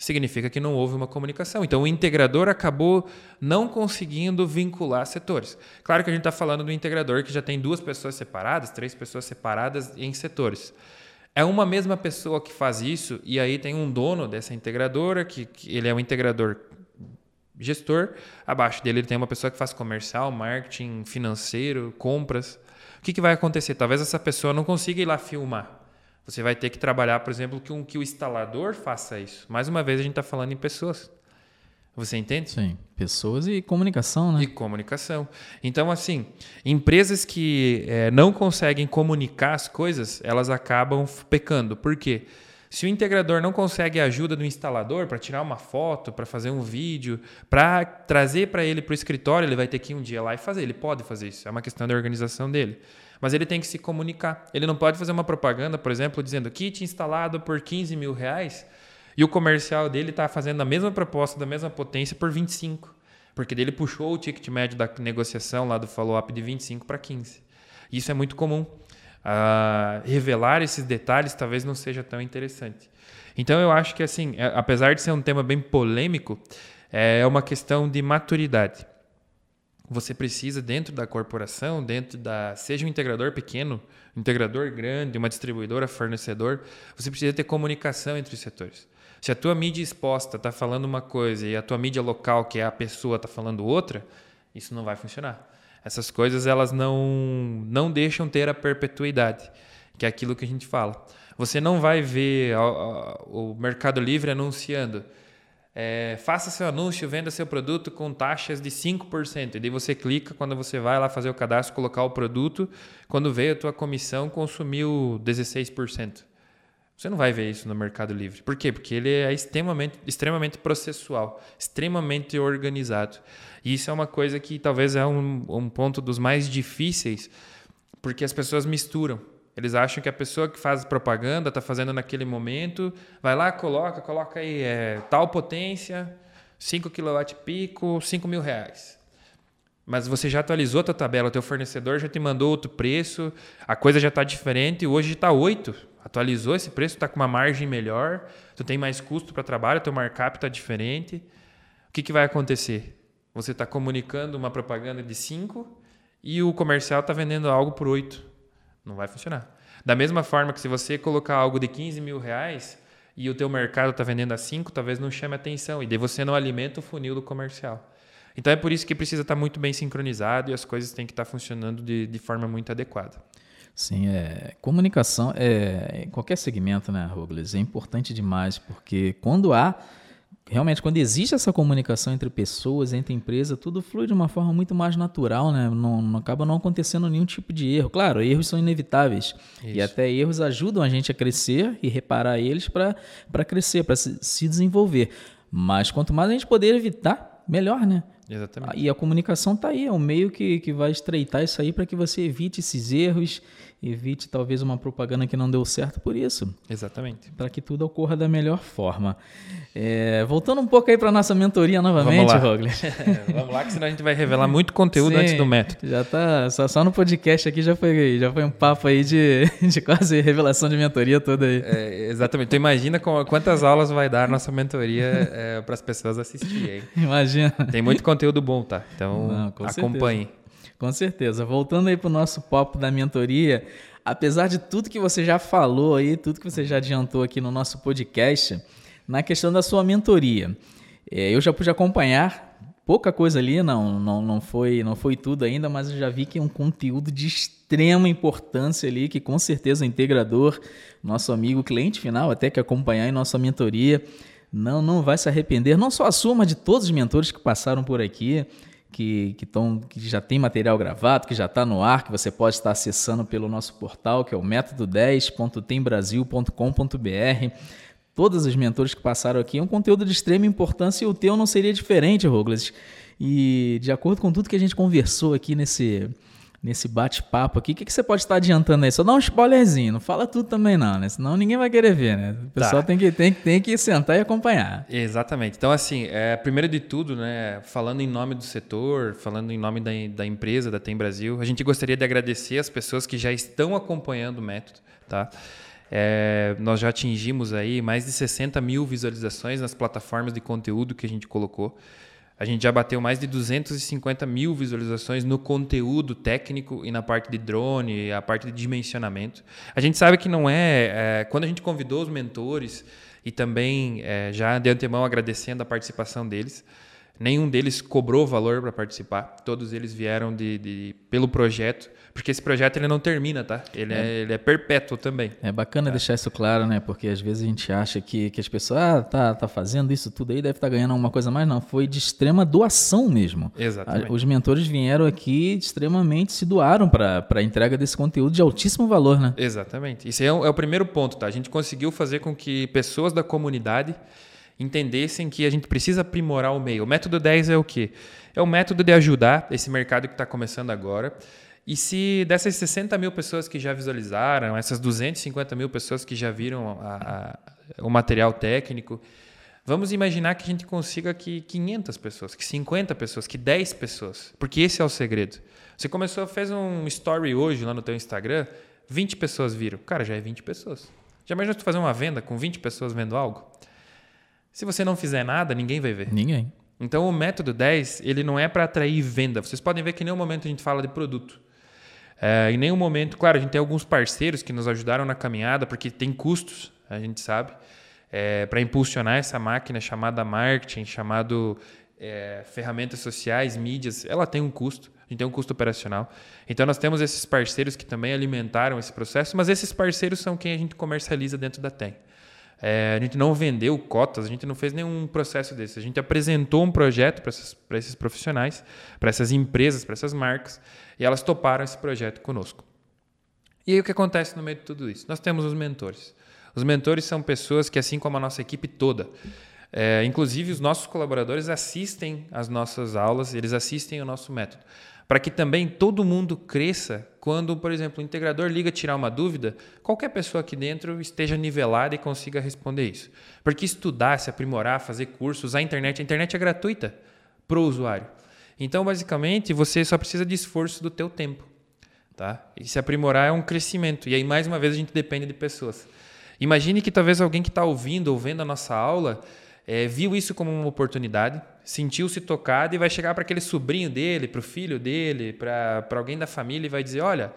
significa que não houve uma comunicação. Então, o integrador acabou não conseguindo vincular setores. Claro que a gente está falando do integrador que já tem duas pessoas separadas, três pessoas separadas em setores. É uma mesma pessoa que faz isso, e aí tem um dono dessa integradora, que, que ele é um integrador gestor. Abaixo dele ele tem uma pessoa que faz comercial, marketing, financeiro, compras. O que, que vai acontecer? Talvez essa pessoa não consiga ir lá filmar. Você vai ter que trabalhar, por exemplo, que, que o instalador faça isso. Mais uma vez, a gente está falando em pessoas. Você entende? Sim, pessoas e comunicação, né? E comunicação. Então, assim, empresas que é, não conseguem comunicar as coisas, elas acabam pecando. Por quê? Se o integrador não consegue a ajuda do instalador para tirar uma foto, para fazer um vídeo, para trazer para ele para o escritório, ele vai ter que ir um dia lá e fazer. Ele pode fazer isso, é uma questão da organização dele mas ele tem que se comunicar. Ele não pode fazer uma propaganda, por exemplo, dizendo kit instalado por 15 mil reais e o comercial dele está fazendo a mesma proposta, da mesma potência por 25. Porque dele puxou o ticket médio da negociação lá do follow-up de 25 para 15. Isso é muito comum. Uh, revelar esses detalhes talvez não seja tão interessante. Então eu acho que assim, é, apesar de ser um tema bem polêmico, é uma questão de maturidade você precisa dentro da corporação, dentro da seja um integrador pequeno, um integrador grande, uma distribuidora, fornecedor, você precisa ter comunicação entre os setores. Se a tua mídia exposta está falando uma coisa e a tua mídia local, que é a pessoa, está falando outra, isso não vai funcionar. Essas coisas elas não não deixam ter a perpetuidade, que é aquilo que a gente fala. Você não vai ver o Mercado Livre anunciando é, faça seu anúncio, venda seu produto com taxas de 5%. E daí você clica quando você vai lá fazer o cadastro, colocar o produto. Quando veio a tua comissão, consumiu 16%. Você não vai ver isso no Mercado Livre. Por quê? Porque ele é extremamente, extremamente processual, extremamente organizado. E isso é uma coisa que talvez é um, um ponto dos mais difíceis, porque as pessoas misturam. Eles acham que a pessoa que faz propaganda está fazendo naquele momento, vai lá, coloca, coloca aí é, tal potência, 5 kW pico, 5 mil reais. Mas você já atualizou a tua tabela, o teu fornecedor já te mandou outro preço, a coisa já está diferente, hoje está 8. Atualizou esse preço, está com uma margem melhor, tu tem mais custo para trabalho, teu markup está diferente. O que, que vai acontecer? Você está comunicando uma propaganda de 5 e o comercial está vendendo algo por 8. Não vai funcionar. Da mesma forma que se você colocar algo de 15 mil reais e o teu mercado está vendendo a 5, talvez não chame atenção. E daí você não alimenta o funil do comercial. Então é por isso que precisa estar tá muito bem sincronizado e as coisas têm que estar tá funcionando de, de forma muito adequada. Sim, é, comunicação é, em qualquer segmento, né, Rogles, é importante demais, porque quando há realmente, quando existe essa comunicação entre pessoas, entre empresas, tudo flui de uma forma muito mais natural, né? Não, não acaba não acontecendo nenhum tipo de erro. Claro, erros são inevitáveis. Isso. E até erros ajudam a gente a crescer e reparar eles para crescer, para se, se desenvolver. Mas quanto mais a gente poder evitar, melhor, né? Exatamente. E a comunicação está aí, é um meio que, que vai estreitar isso aí para que você evite esses erros evite talvez uma propaganda que não deu certo por isso. Exatamente. Para que tudo ocorra da melhor forma. É, voltando um pouco aí para nossa mentoria novamente, Rogler. [laughs] É, vamos lá, que senão a gente vai revelar muito conteúdo Sim, antes do método. Já tá, só, só, no podcast aqui já foi, já foi um papo aí de, [laughs] de quase revelação de mentoria toda aí. É, exatamente. Tu imagina quantas aulas vai dar nossa mentoria é, para as pessoas assistirem. [laughs] Imagina. Tem muito conteúdo bom, tá? Então Não, acompanhe. Certeza. Com certeza. Voltando aí para o nosso papo da mentoria, apesar de tudo que você já falou aí, tudo que você já adiantou aqui no nosso podcast, na questão da sua mentoria, é, eu já pude acompanhar pouca coisa ali, não, não, não foi, não foi tudo ainda, mas eu já vi que é um conteúdo de extrema importância ali, que com certeza o integrador, nosso amigo cliente final, até que acompanhar em nossa mentoria, não, não vai se arrepender, não só a sua, mas de todos os mentores que passaram por aqui que, que, tão, que já tem material gravado, que já está no ar, que você pode estar acessando pelo nosso portal, que é o método10.tembrasil.com.br. Todos os mentores que passaram aqui é um conteúdo de extrema importância e o teu não seria diferente, Douglas. E de acordo com tudo que a gente conversou aqui nesse, nesse bate-papo aqui, o que, que, você pode estar adiantando aí? Só dá um spoilerzinho, não fala tudo também não, né? Senão ninguém vai querer ver, né? O pessoal tá. tem, que, tem, tem que sentar e acompanhar. Exatamente. Então, assim, é, primeiro de tudo, né, falando em nome do setor, falando em nome da, da empresa, da Tem Brasil, a gente gostaria de agradecer as pessoas que já estão acompanhando o método, tá? É, nós já atingimos aí mais de 60 mil visualizações nas plataformas de conteúdo que a gente colocou. A gente já bateu mais de 250 mil visualizações no conteúdo técnico e na parte de drone, a parte de dimensionamento. A gente sabe que não é, é quando a gente convidou os mentores e também é, já de antemão agradecendo a participação deles, nenhum deles cobrou valor para participar. Todos eles vieram de, de, pelo projeto porque esse projeto ele não termina, tá? Ele é, é ele é perpétuo também. É bacana é. deixar isso claro, né? Porque às vezes a gente acha que, que as pessoas, ah, tá, tá fazendo isso tudo aí, deve estar tá ganhando alguma coisa mais. Não, foi de extrema doação mesmo. Exatamente. Os mentores vieram aqui extremamente se doaram para a entrega desse conteúdo de altíssimo valor, né? Exatamente. Isso é o, é o primeiro ponto, tá? A gente conseguiu fazer com que pessoas da comunidade entendessem que a gente precisa aprimorar o meio. O método 10 é o quê? É o método de ajudar esse mercado que está começando agora e se dessas 60 mil pessoas que já visualizaram, essas 250 mil pessoas que já viram a, a, o material técnico, vamos imaginar que a gente consiga que 500 pessoas, que 50 pessoas, que 10 pessoas, porque esse é o segredo. Você começou, fez um story hoje lá no teu Instagram, 20 pessoas viram. Cara, já é 20 pessoas. Já imaginou tu fazer uma venda com 20 pessoas vendo algo? Se você não fizer nada, ninguém vai ver. Ninguém. Então o método 10, ele não é para atrair venda. Vocês podem ver que em nenhum momento a gente fala de produto. É, em nenhum momento, claro, a gente tem alguns parceiros que nos ajudaram na caminhada, porque tem custos, a gente sabe, é, para impulsionar essa máquina chamada marketing, chamado é, ferramentas sociais, mídias, ela tem um custo, a gente tem um custo operacional. Então nós temos esses parceiros que também alimentaram esse processo, mas esses parceiros são quem a gente comercializa dentro da TEM. É, a gente não vendeu cotas, a gente não fez nenhum processo desse. A gente apresentou um projeto para esses profissionais, para essas empresas, para essas marcas, e elas toparam esse projeto conosco. E aí o que acontece no meio de tudo isso? Nós temos os mentores. Os mentores são pessoas que, assim como a nossa equipe toda, é, inclusive os nossos colaboradores assistem às nossas aulas, eles assistem o nosso método para que também todo mundo cresça quando, por exemplo, o integrador liga tirar uma dúvida, qualquer pessoa aqui dentro esteja nivelada e consiga responder isso. Porque estudar, se aprimorar, fazer cursos, a internet, a internet é gratuita para o usuário. Então, basicamente, você só precisa de esforço do teu tempo. Tá? E se aprimorar é um crescimento. E aí, mais uma vez, a gente depende de pessoas. Imagine que talvez alguém que está ouvindo ou vendo a nossa aula é, viu isso como uma oportunidade, sentiu-se tocado e vai chegar para aquele sobrinho dele, para o filho dele, para alguém da família e vai dizer: Olha,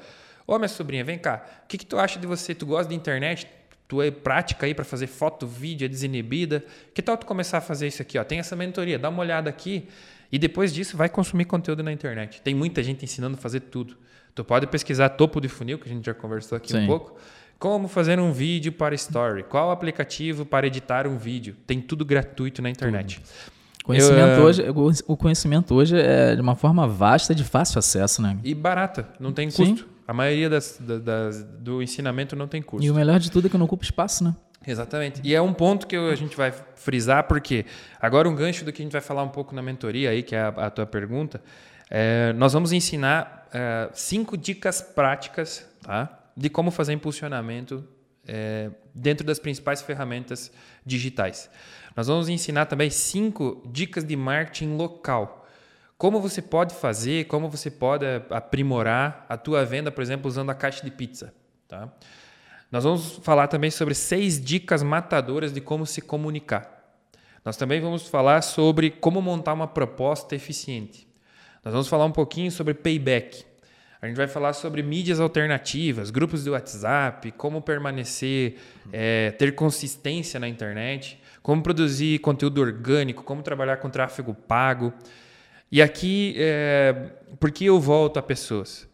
ô minha sobrinha, vem cá, o que, que tu acha de você? Tu gosta de internet? Tu é prática aí para fazer foto, vídeo, é desinibida? Que tal tu começar a fazer isso aqui? Ó? Tem essa mentoria, dá uma olhada aqui e depois disso vai consumir conteúdo na internet. Tem muita gente ensinando a fazer tudo. Tu pode pesquisar topo de funil, que a gente já conversou aqui Sim. um pouco. Como fazer um vídeo para Story? Qual aplicativo para editar um vídeo? Tem tudo gratuito na internet. Tudo. Conhecimento Eu, hoje, o conhecimento hoje é de uma forma vasta, de fácil acesso, né? E barata, não tem custo. Sim. A maioria das, das, do ensinamento não tem custo. E o melhor de tudo é que não ocupa espaço, né? Exatamente. E é um ponto que a gente vai frisar, porque agora um gancho do que a gente vai falar um pouco na mentoria aí, que é a, a tua pergunta, é, nós vamos ensinar é, cinco dicas práticas, tá? De como fazer impulsionamento é, dentro das principais ferramentas digitais. Nós vamos ensinar também cinco dicas de marketing local. Como você pode fazer, como você pode aprimorar a tua venda, por exemplo, usando a caixa de pizza. Tá? Nós vamos falar também sobre seis dicas matadoras de como se comunicar. Nós também vamos falar sobre como montar uma proposta eficiente. Nós vamos falar um pouquinho sobre payback. A gente vai falar sobre mídias alternativas, grupos de WhatsApp, como permanecer, é, ter consistência na internet como produzir conteúdo orgânico, como trabalhar com tráfego pago. E aqui, é, por que eu volto a pessoas?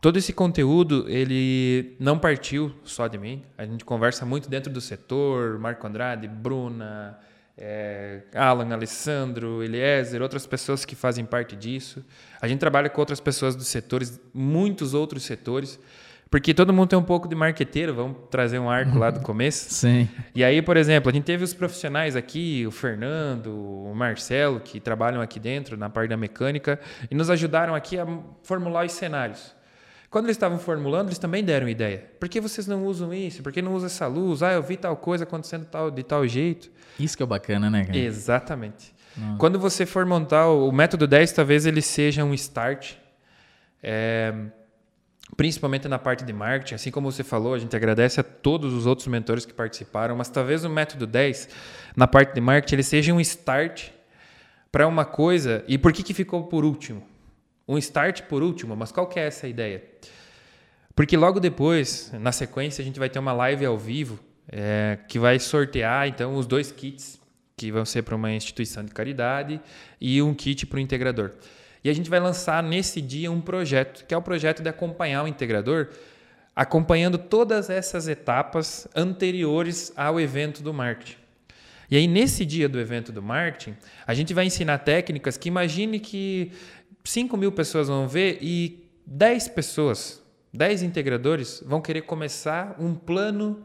Todo esse conteúdo, ele não partiu só de mim. A gente conversa muito dentro do setor, Marco Andrade, Bruna, é, Alan, Alessandro, Eliezer, outras pessoas que fazem parte disso. A gente trabalha com outras pessoas dos setores, muitos outros setores. Porque todo mundo tem um pouco de marqueteiro, vamos trazer um arco lá do começo. Sim. E aí, por exemplo, a gente teve os profissionais aqui, o Fernando, o Marcelo, que trabalham aqui dentro, na parte da mecânica, e nos ajudaram aqui a formular os cenários. Quando eles estavam formulando, eles também deram ideia. Por que vocês não usam isso? Por que não usam essa luz? Ah, eu vi tal coisa acontecendo tal, de tal jeito. Isso que é bacana, né, cara? Exatamente. Quando você for montar o, o método 10, talvez ele seja um start. É, principalmente na parte de marketing, assim como você falou, a gente agradece a todos os outros mentores que participaram, mas talvez o método 10 na parte de marketing ele seja um start para uma coisa. E por que que ficou por último? Um start por último, mas qual que é essa ideia? Porque logo depois, na sequência, a gente vai ter uma live ao vivo é, que vai sortear então os dois kits que vão ser para uma instituição de caridade e um kit para o integrador. E a gente vai lançar nesse dia um projeto, que é o projeto de acompanhar o integrador, acompanhando todas essas etapas anteriores ao evento do marketing. E aí, nesse dia do evento do marketing, a gente vai ensinar técnicas que imagine que 5 mil pessoas vão ver e 10 pessoas, 10 integradores, vão querer começar um plano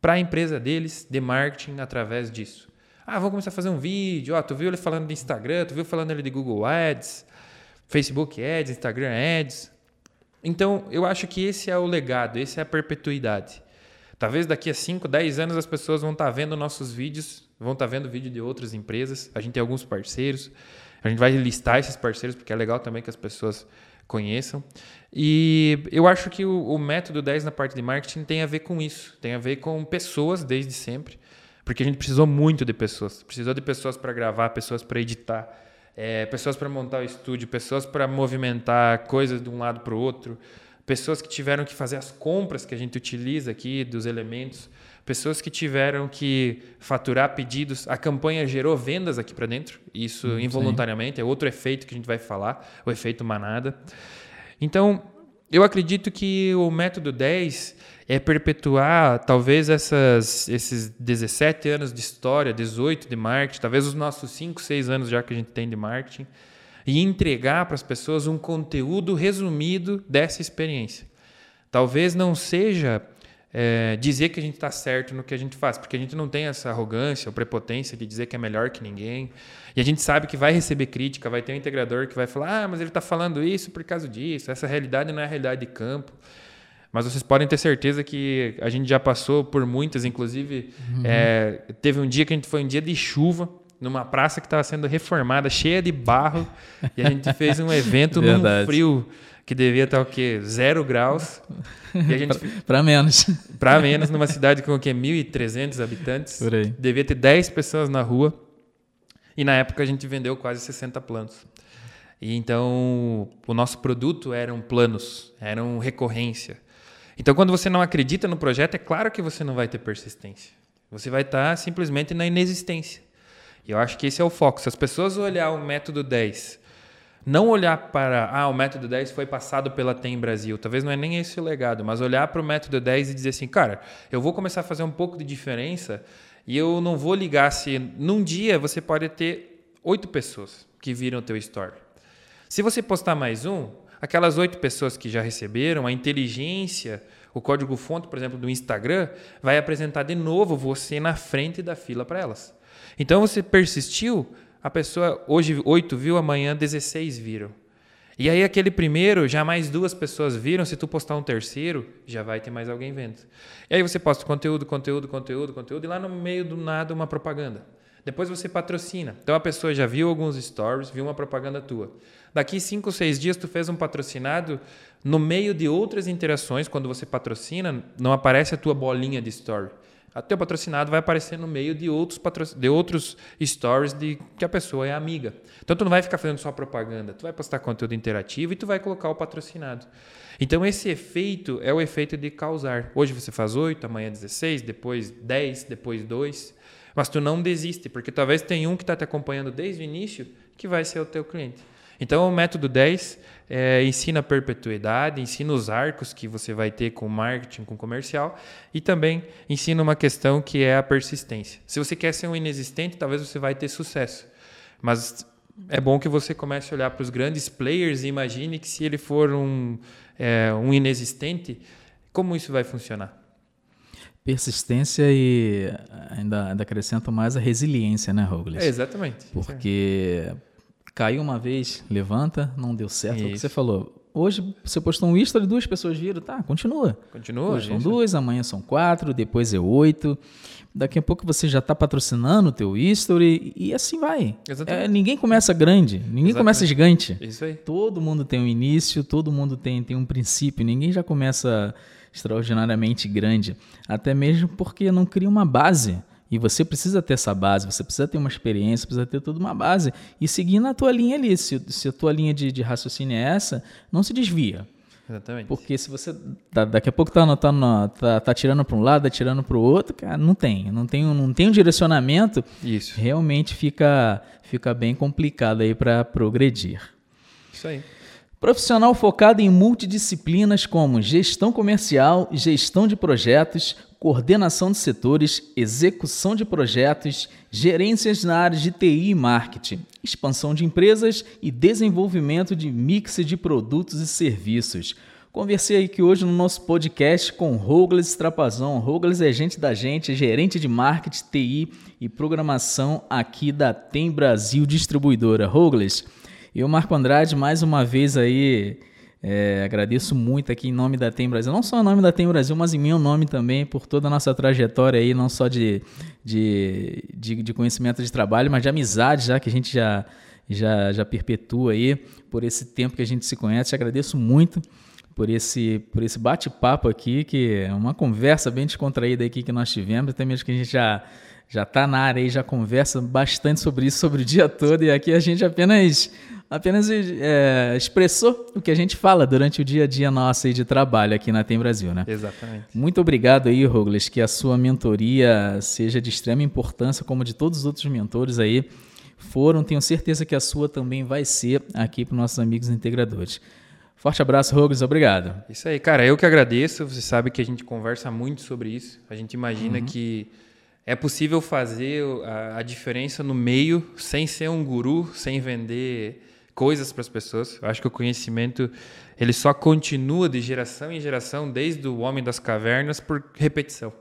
para a empresa deles de marketing através disso. Ah, vamos começar a fazer um vídeo. Ó, tu viu ele falando de Instagram, tu viu falando ele de Google Ads, Facebook Ads, Instagram Ads. Então, eu acho que esse é o legado, esse é a perpetuidade. Talvez daqui a 5, 10 anos as pessoas vão estar tá vendo nossos vídeos, vão estar tá vendo vídeo de outras empresas. A gente tem alguns parceiros. A gente vai listar esses parceiros porque é legal também que as pessoas conheçam. E eu acho que o, o método 10 na parte de marketing tem a ver com isso, tem a ver com pessoas desde sempre. Porque a gente precisou muito de pessoas. Precisou de pessoas para gravar, pessoas para editar, é, pessoas para montar o estúdio, pessoas para movimentar coisas de um lado para o outro, pessoas que tiveram que fazer as compras que a gente utiliza aqui dos elementos, pessoas que tiveram que faturar pedidos. A campanha gerou vendas aqui para dentro, isso hum, involuntariamente, sim. é outro efeito que a gente vai falar, o efeito manada. Então, Eu acredito que o método 10 é perpetuar talvez essas, esses 17 anos de história, 18 de marketing, talvez os nossos 5, 6 anos já que a gente tem de marketing, e entregar para as pessoas um conteúdo resumido dessa experiência. Talvez não seja é, dizer que a gente está certo no que a gente faz, porque a gente não tem essa arrogância ou prepotência de dizer que é melhor que ninguém. E a gente sabe que vai receber crítica, vai ter um integrador que vai falar: ah, mas ele está falando isso por causa disso, essa realidade não é a realidade de campo. Mas vocês podem ter certeza que a gente já passou por muitas, inclusive uhum. é, teve um dia que a gente foi um dia de chuva numa praça que estava sendo reformada, cheia de barro, e a gente fez um evento num frio que devia estar o quê? Zero graus. [laughs] para menos. [laughs] Para menos, numa cidade com o quê? 1.300 habitantes. Por aí. Devia ter 10 pessoas na rua. E na época a gente vendeu quase 60 planos. E então o nosso produto eram planos, eram recorrência. Então quando você não acredita no projeto, é claro que você não vai ter persistência. Você vai estar simplesmente na inexistência. E eu acho que esse é o foco. Se as pessoas olhar o método 10, não olhar para, ah, o método 10 foi passado pela TEM Brasil, talvez não é nem esse o legado, mas olhar para o método 10 e dizer assim, cara, eu vou começar a fazer um pouco de diferença e eu não vou ligar se num dia você pode ter oito pessoas que viram o teu story. Se você postar mais um, aquelas oito pessoas que já receberam, a inteligência, o código-fonte, por exemplo, do Instagram, vai apresentar de novo você na frente da fila para elas. Então você persistiu, a pessoa hoje 8 viu, amanhã 16 viram. E aí aquele primeiro, já mais duas pessoas viram, se tu postar um terceiro, já vai ter mais alguém vendo. E aí você posta conteúdo, conteúdo, conteúdo, conteúdo, e lá no meio do nada uma propaganda. Depois você patrocina. Então a pessoa já viu alguns stories, viu uma propaganda tua. Daqui cinco, seis dias tu fez um patrocinado, no meio de outras interações, quando você patrocina, não aparece a tua bolinha de story o teu patrocinado vai aparecer no meio de outros, de outros stories de que a pessoa é amiga. Então tu não vai ficar fazendo só propaganda, tu vai postar conteúdo interativo e tu vai colocar o patrocinado. Então esse efeito é o efeito de causar. Hoje você faz 8, amanhã 16, depois 10, depois 2. Mas tu não desiste, porque talvez tenha um que está te acompanhando desde o início que vai ser o teu cliente. Então, o método 10 é, ensina a perpetuidade, ensina os arcos que você vai ter com marketing, com comercial, e também ensina uma questão que é a persistência. Se você quer ser um inexistente, talvez você vai ter sucesso. Mas é bom que você comece a olhar para os grandes players e imagine que se ele for um, é, um inexistente, como isso vai funcionar? Persistência e ainda, ainda acrescento mais a resiliência, né, Roglic? É, exatamente. Porque caiu uma vez, levanta, não deu certo. É o que você falou. Hoje você postou um history, duas pessoas viram, tá, continua. Continua. Hoje são duas, amanhã são quatro, depois é oito. Daqui a pouco você já está patrocinando o teu history e assim vai. É, ninguém começa grande, ninguém Exatamente. começa gigante. Isso aí. Todo mundo tem um início, todo mundo tem, tem um princípio, ninguém já começa extraordinariamente grande. Até mesmo porque não cria uma base. E você precisa ter essa base, você precisa ter uma experiência, precisa ter toda uma base. E seguir na tua linha ali. Se, se a tua linha de, de raciocínio é essa, não se desvia. Exatamente. Porque se você tá, daqui a pouco tá, tá, tá, tá tirando para um lado, tá tirando para o outro, cara, não tem. Não tem, não tem um direcionamento. Isso. Realmente fica, fica bem complicado aí para progredir. Isso aí. Profissional focado em multidisciplinas como gestão comercial, gestão de projetos, coordenação de setores, execução de projetos, gerências na área de TI e marketing, expansão de empresas e desenvolvimento de mix de produtos e serviços. Conversei aqui hoje no nosso podcast com Rougles Trapazão. Rougles é gente da gente, é gerente de marketing, TI e programação aqui da Tem Brasil Distribuidora. Rougles, eu, Marco Andrade, mais uma vez aí é, agradeço muito aqui em nome da Tem Brasil, não só em nome da Tem Brasil, mas em meu nome também, por toda a nossa trajetória aí, não só de, de, de, de conhecimento de trabalho, mas de amizade, já que a gente já, já, já perpetua aí, por esse tempo que a gente se conhece. Agradeço muito por esse, por esse bate-papo aqui, que é uma conversa bem descontraída aqui que nós tivemos, até mesmo que a gente já já está na área e já conversa bastante sobre isso, sobre o dia todo, e aqui a gente apenas apenas é, expressou o que a gente fala durante o dia a dia nosso aí de trabalho aqui na Tem Brasil, né? Exatamente. Muito obrigado aí, Rogles, que a sua mentoria seja de extrema importância, como de todos os outros mentores aí foram. Tenho certeza que a sua também vai ser aqui para os nossos amigos integradores. Forte abraço, Rogos, obrigado. Isso aí, cara, eu que agradeço. Você sabe que a gente conversa muito sobre isso. A gente imagina uhum. que é possível fazer a, a, diferença no meio sem ser um guru, sem vender coisas para as pessoas. Eu acho que o conhecimento ele só continua de geração em geração desde o homem das cavernas por repetição.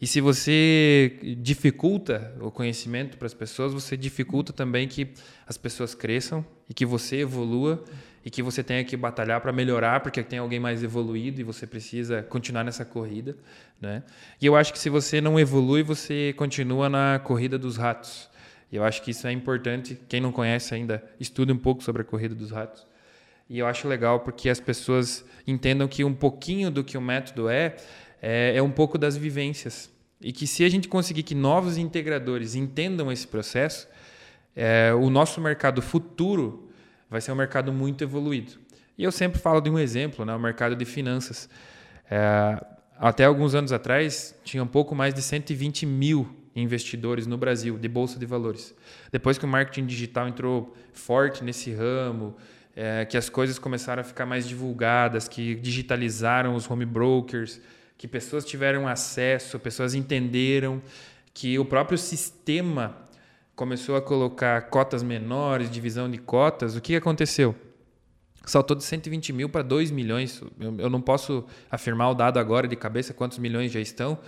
E se você dificulta o conhecimento para as pessoas, você dificulta também que as pessoas cresçam e que você evolua e que você tenha que batalhar para melhorar porque tem alguém mais evoluído e você precisa continuar nessa corrida, né? E eu acho que se você não evolui, você continua na corrida dos ratos. Eu acho que isso é importante. Quem não conhece ainda, estude um pouco sobre a corrida dos ratos. E eu acho legal porque as pessoas entendam que um pouquinho do que o método é é, é um pouco das vivências. E que se a gente conseguir que novos integradores entendam esse processo, é, o nosso mercado futuro vai ser um mercado muito evoluído. E eu sempre falo de um exemplo, né, o mercado de finanças. É, até alguns anos atrás, tinha um pouco mais de 120 mil investidores no Brasil de bolsa de valores. Depois que o marketing digital entrou forte nesse ramo, é, que as coisas começaram a ficar mais divulgadas, que digitalizaram os home brokers, que pessoas tiveram acesso, pessoas entenderam que o próprio sistema começou a colocar cotas menores, divisão de cotas. O que aconteceu? Saltou de 120 mil para 2 milhões. Eu, eu não posso afirmar o dado agora de cabeça quantos milhões já estão,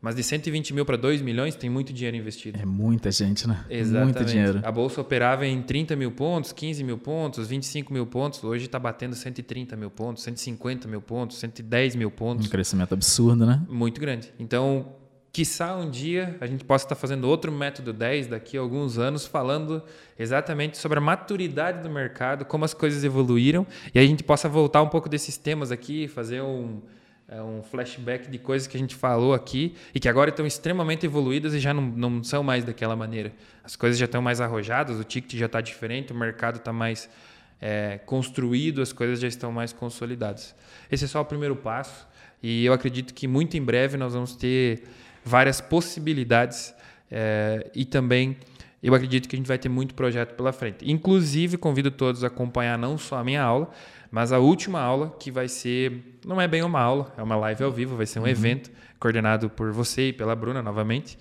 mas de 120 mil para 2 milhões tem muito dinheiro investido. É muita gente, né? Exatamente. Muito dinheiro. A bolsa operava em 30 mil pontos, 15 mil pontos, 25 mil pontos. Hoje está batendo 130 mil pontos, 150 mil pontos, 110 mil pontos. Um crescimento absurdo, né? Muito grande. Então, quiçá um dia a gente possa estar fazendo outro método 10 daqui a alguns anos, falando exatamente sobre a maturidade do mercado, como as coisas evoluíram, e a gente possa voltar um pouco desses temas aqui, fazer um é um flashback de coisas que a gente falou aqui e que agora estão extremamente evoluídas e já não, não são mais daquela maneira. As coisas já estão mais arrojadas, o ticket já está diferente, o mercado está mais é, construído, as coisas já estão mais consolidadas. Esse é só o primeiro passo e eu acredito que muito em breve nós vamos ter várias possibilidades é, e também eu acredito que a gente vai ter muito projeto pela frente. Inclusive, convido todos a acompanhar não só a minha aula, mas a última aula, que vai ser, não é bem uma aula, é uma live ao vivo, vai ser um uhum. evento coordenado por você e pela Bruna novamente,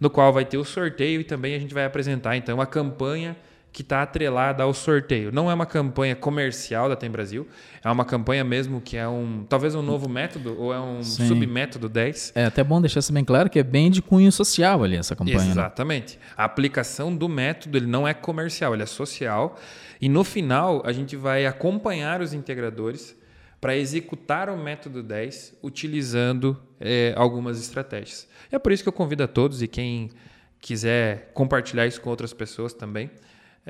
no qual vai ter o sorteio e também a gente vai apresentar então a campanha que está atrelada ao sorteio. Não é uma campanha comercial da Tem Brasil, é uma campanha mesmo que é um talvez um novo método ou é um Sim. submétodo 10. É até bom deixar isso bem claro que é bem de cunho social ali essa campanha. Né? Exatamente. Né? A aplicação do método ele não é comercial, ele é social. E no final a gente vai acompanhar os integradores para executar o método 10 utilizando é, algumas estratégias. É por isso que eu convido a todos e quem quiser compartilhar isso com outras pessoas também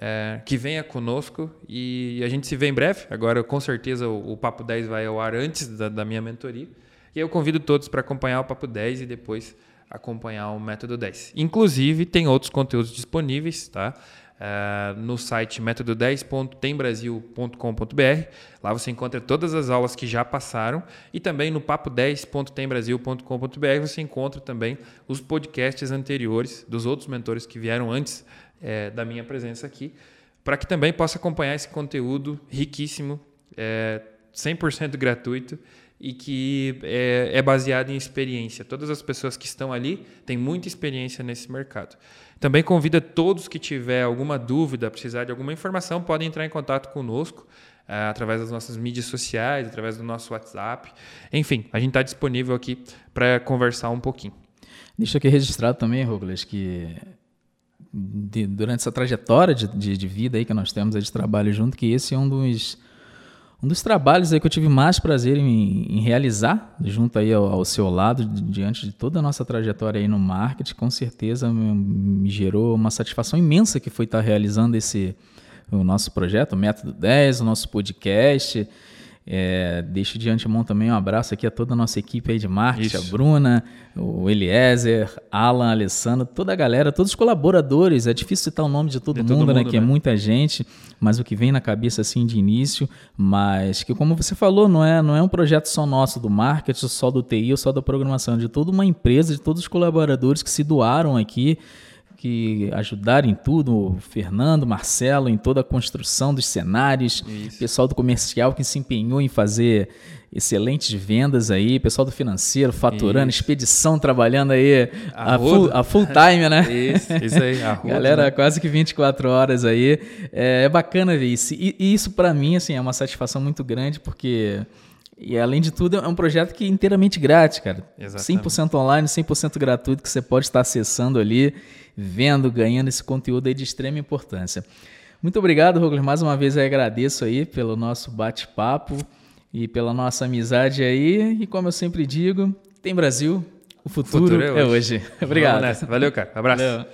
é, que venha conosco e a gente se vê em breve. Agora, com certeza, o, o Papo 10 vai ao ar antes da, da minha mentoria. E eu convido todos para acompanhar o Papo 10 e depois acompanhar o Método 10. Inclusive, tem outros conteúdos disponíveis, tá? Uh, no site método10.tembrasil.com.br. Lá você encontra todas as aulas que já passaram e também no papo10.tembrasil.com.br você encontra também os podcasts anteriores dos outros mentores que vieram antes é, da minha presença aqui, para que também possa acompanhar esse conteúdo riquíssimo, é, 100% gratuito e que é, é, baseado em experiência. Todas as pessoas que estão ali têm muita experiência nesse mercado. Também convida todos que tiver alguma dúvida, precisar de alguma informação, podem entrar em contato conosco é, através das nossas mídias sociais, através do nosso WhatsApp. Enfim, a gente está disponível aqui para conversar um pouquinho. Deixa aqui registrado também, Douglas, que de, durante essa trajetória de, de, de, vida aí que nós temos de trabalho junto, que esse é um dos, um dos trabalhos aí que eu tive mais prazer em, em realizar, junto aí ao, ao, seu lado, diante de toda a nossa trajetória aí no marketing, com certeza me, me gerou uma satisfação imensa que foi estar realizando esse o nosso projeto, o Método 10, o nosso podcast, é, deixo de antemão também um abraço aqui a toda a nossa equipe aí de marketing, Isso. a Bruna, o Eliezer, Alan, Alessandro, toda a galera, todos os colaboradores. É difícil citar o nome de todo, de mundo, todo mundo, né? Que é né? muita gente, mas o que vem na cabeça assim de início, mas que como você falou, não é, não é um projeto só nosso do marketing, só do TI ou só da programação, é de toda uma empresa, de todos os colaboradores que se doaram aqui que ajudaram em tudo, o Fernando, Marcelo, em toda a construção dos cenários, Isso. pessoal do comercial que se empenhou em fazer excelentes vendas aí, pessoal do financeiro faturando, isso. expedição trabalhando aí a, a, full, a, full, time, né? [laughs] Isso, isso aí, [laughs] a Galera, né? quase que 24 horas aí. É, é bacana ver isso. E, e isso para mim, assim, é uma satisfação muito grande, porque... E além de tudo, é um projeto que é inteiramente grátis, cara. Exatamente. 100% online, 100% gratuito, que você pode estar acessando ali, vendo, ganhando esse conteúdo aí de extrema importância. Muito obrigado, Rogler. Mais uma vez eu agradeço aí pelo nosso bate-papo e pela nossa amizade aí. E como eu sempre digo, tem Brasil, o futuro, o futuro é, hoje. é hoje. [laughs] Obrigado. Valeu, cara. Abraço. Valeu.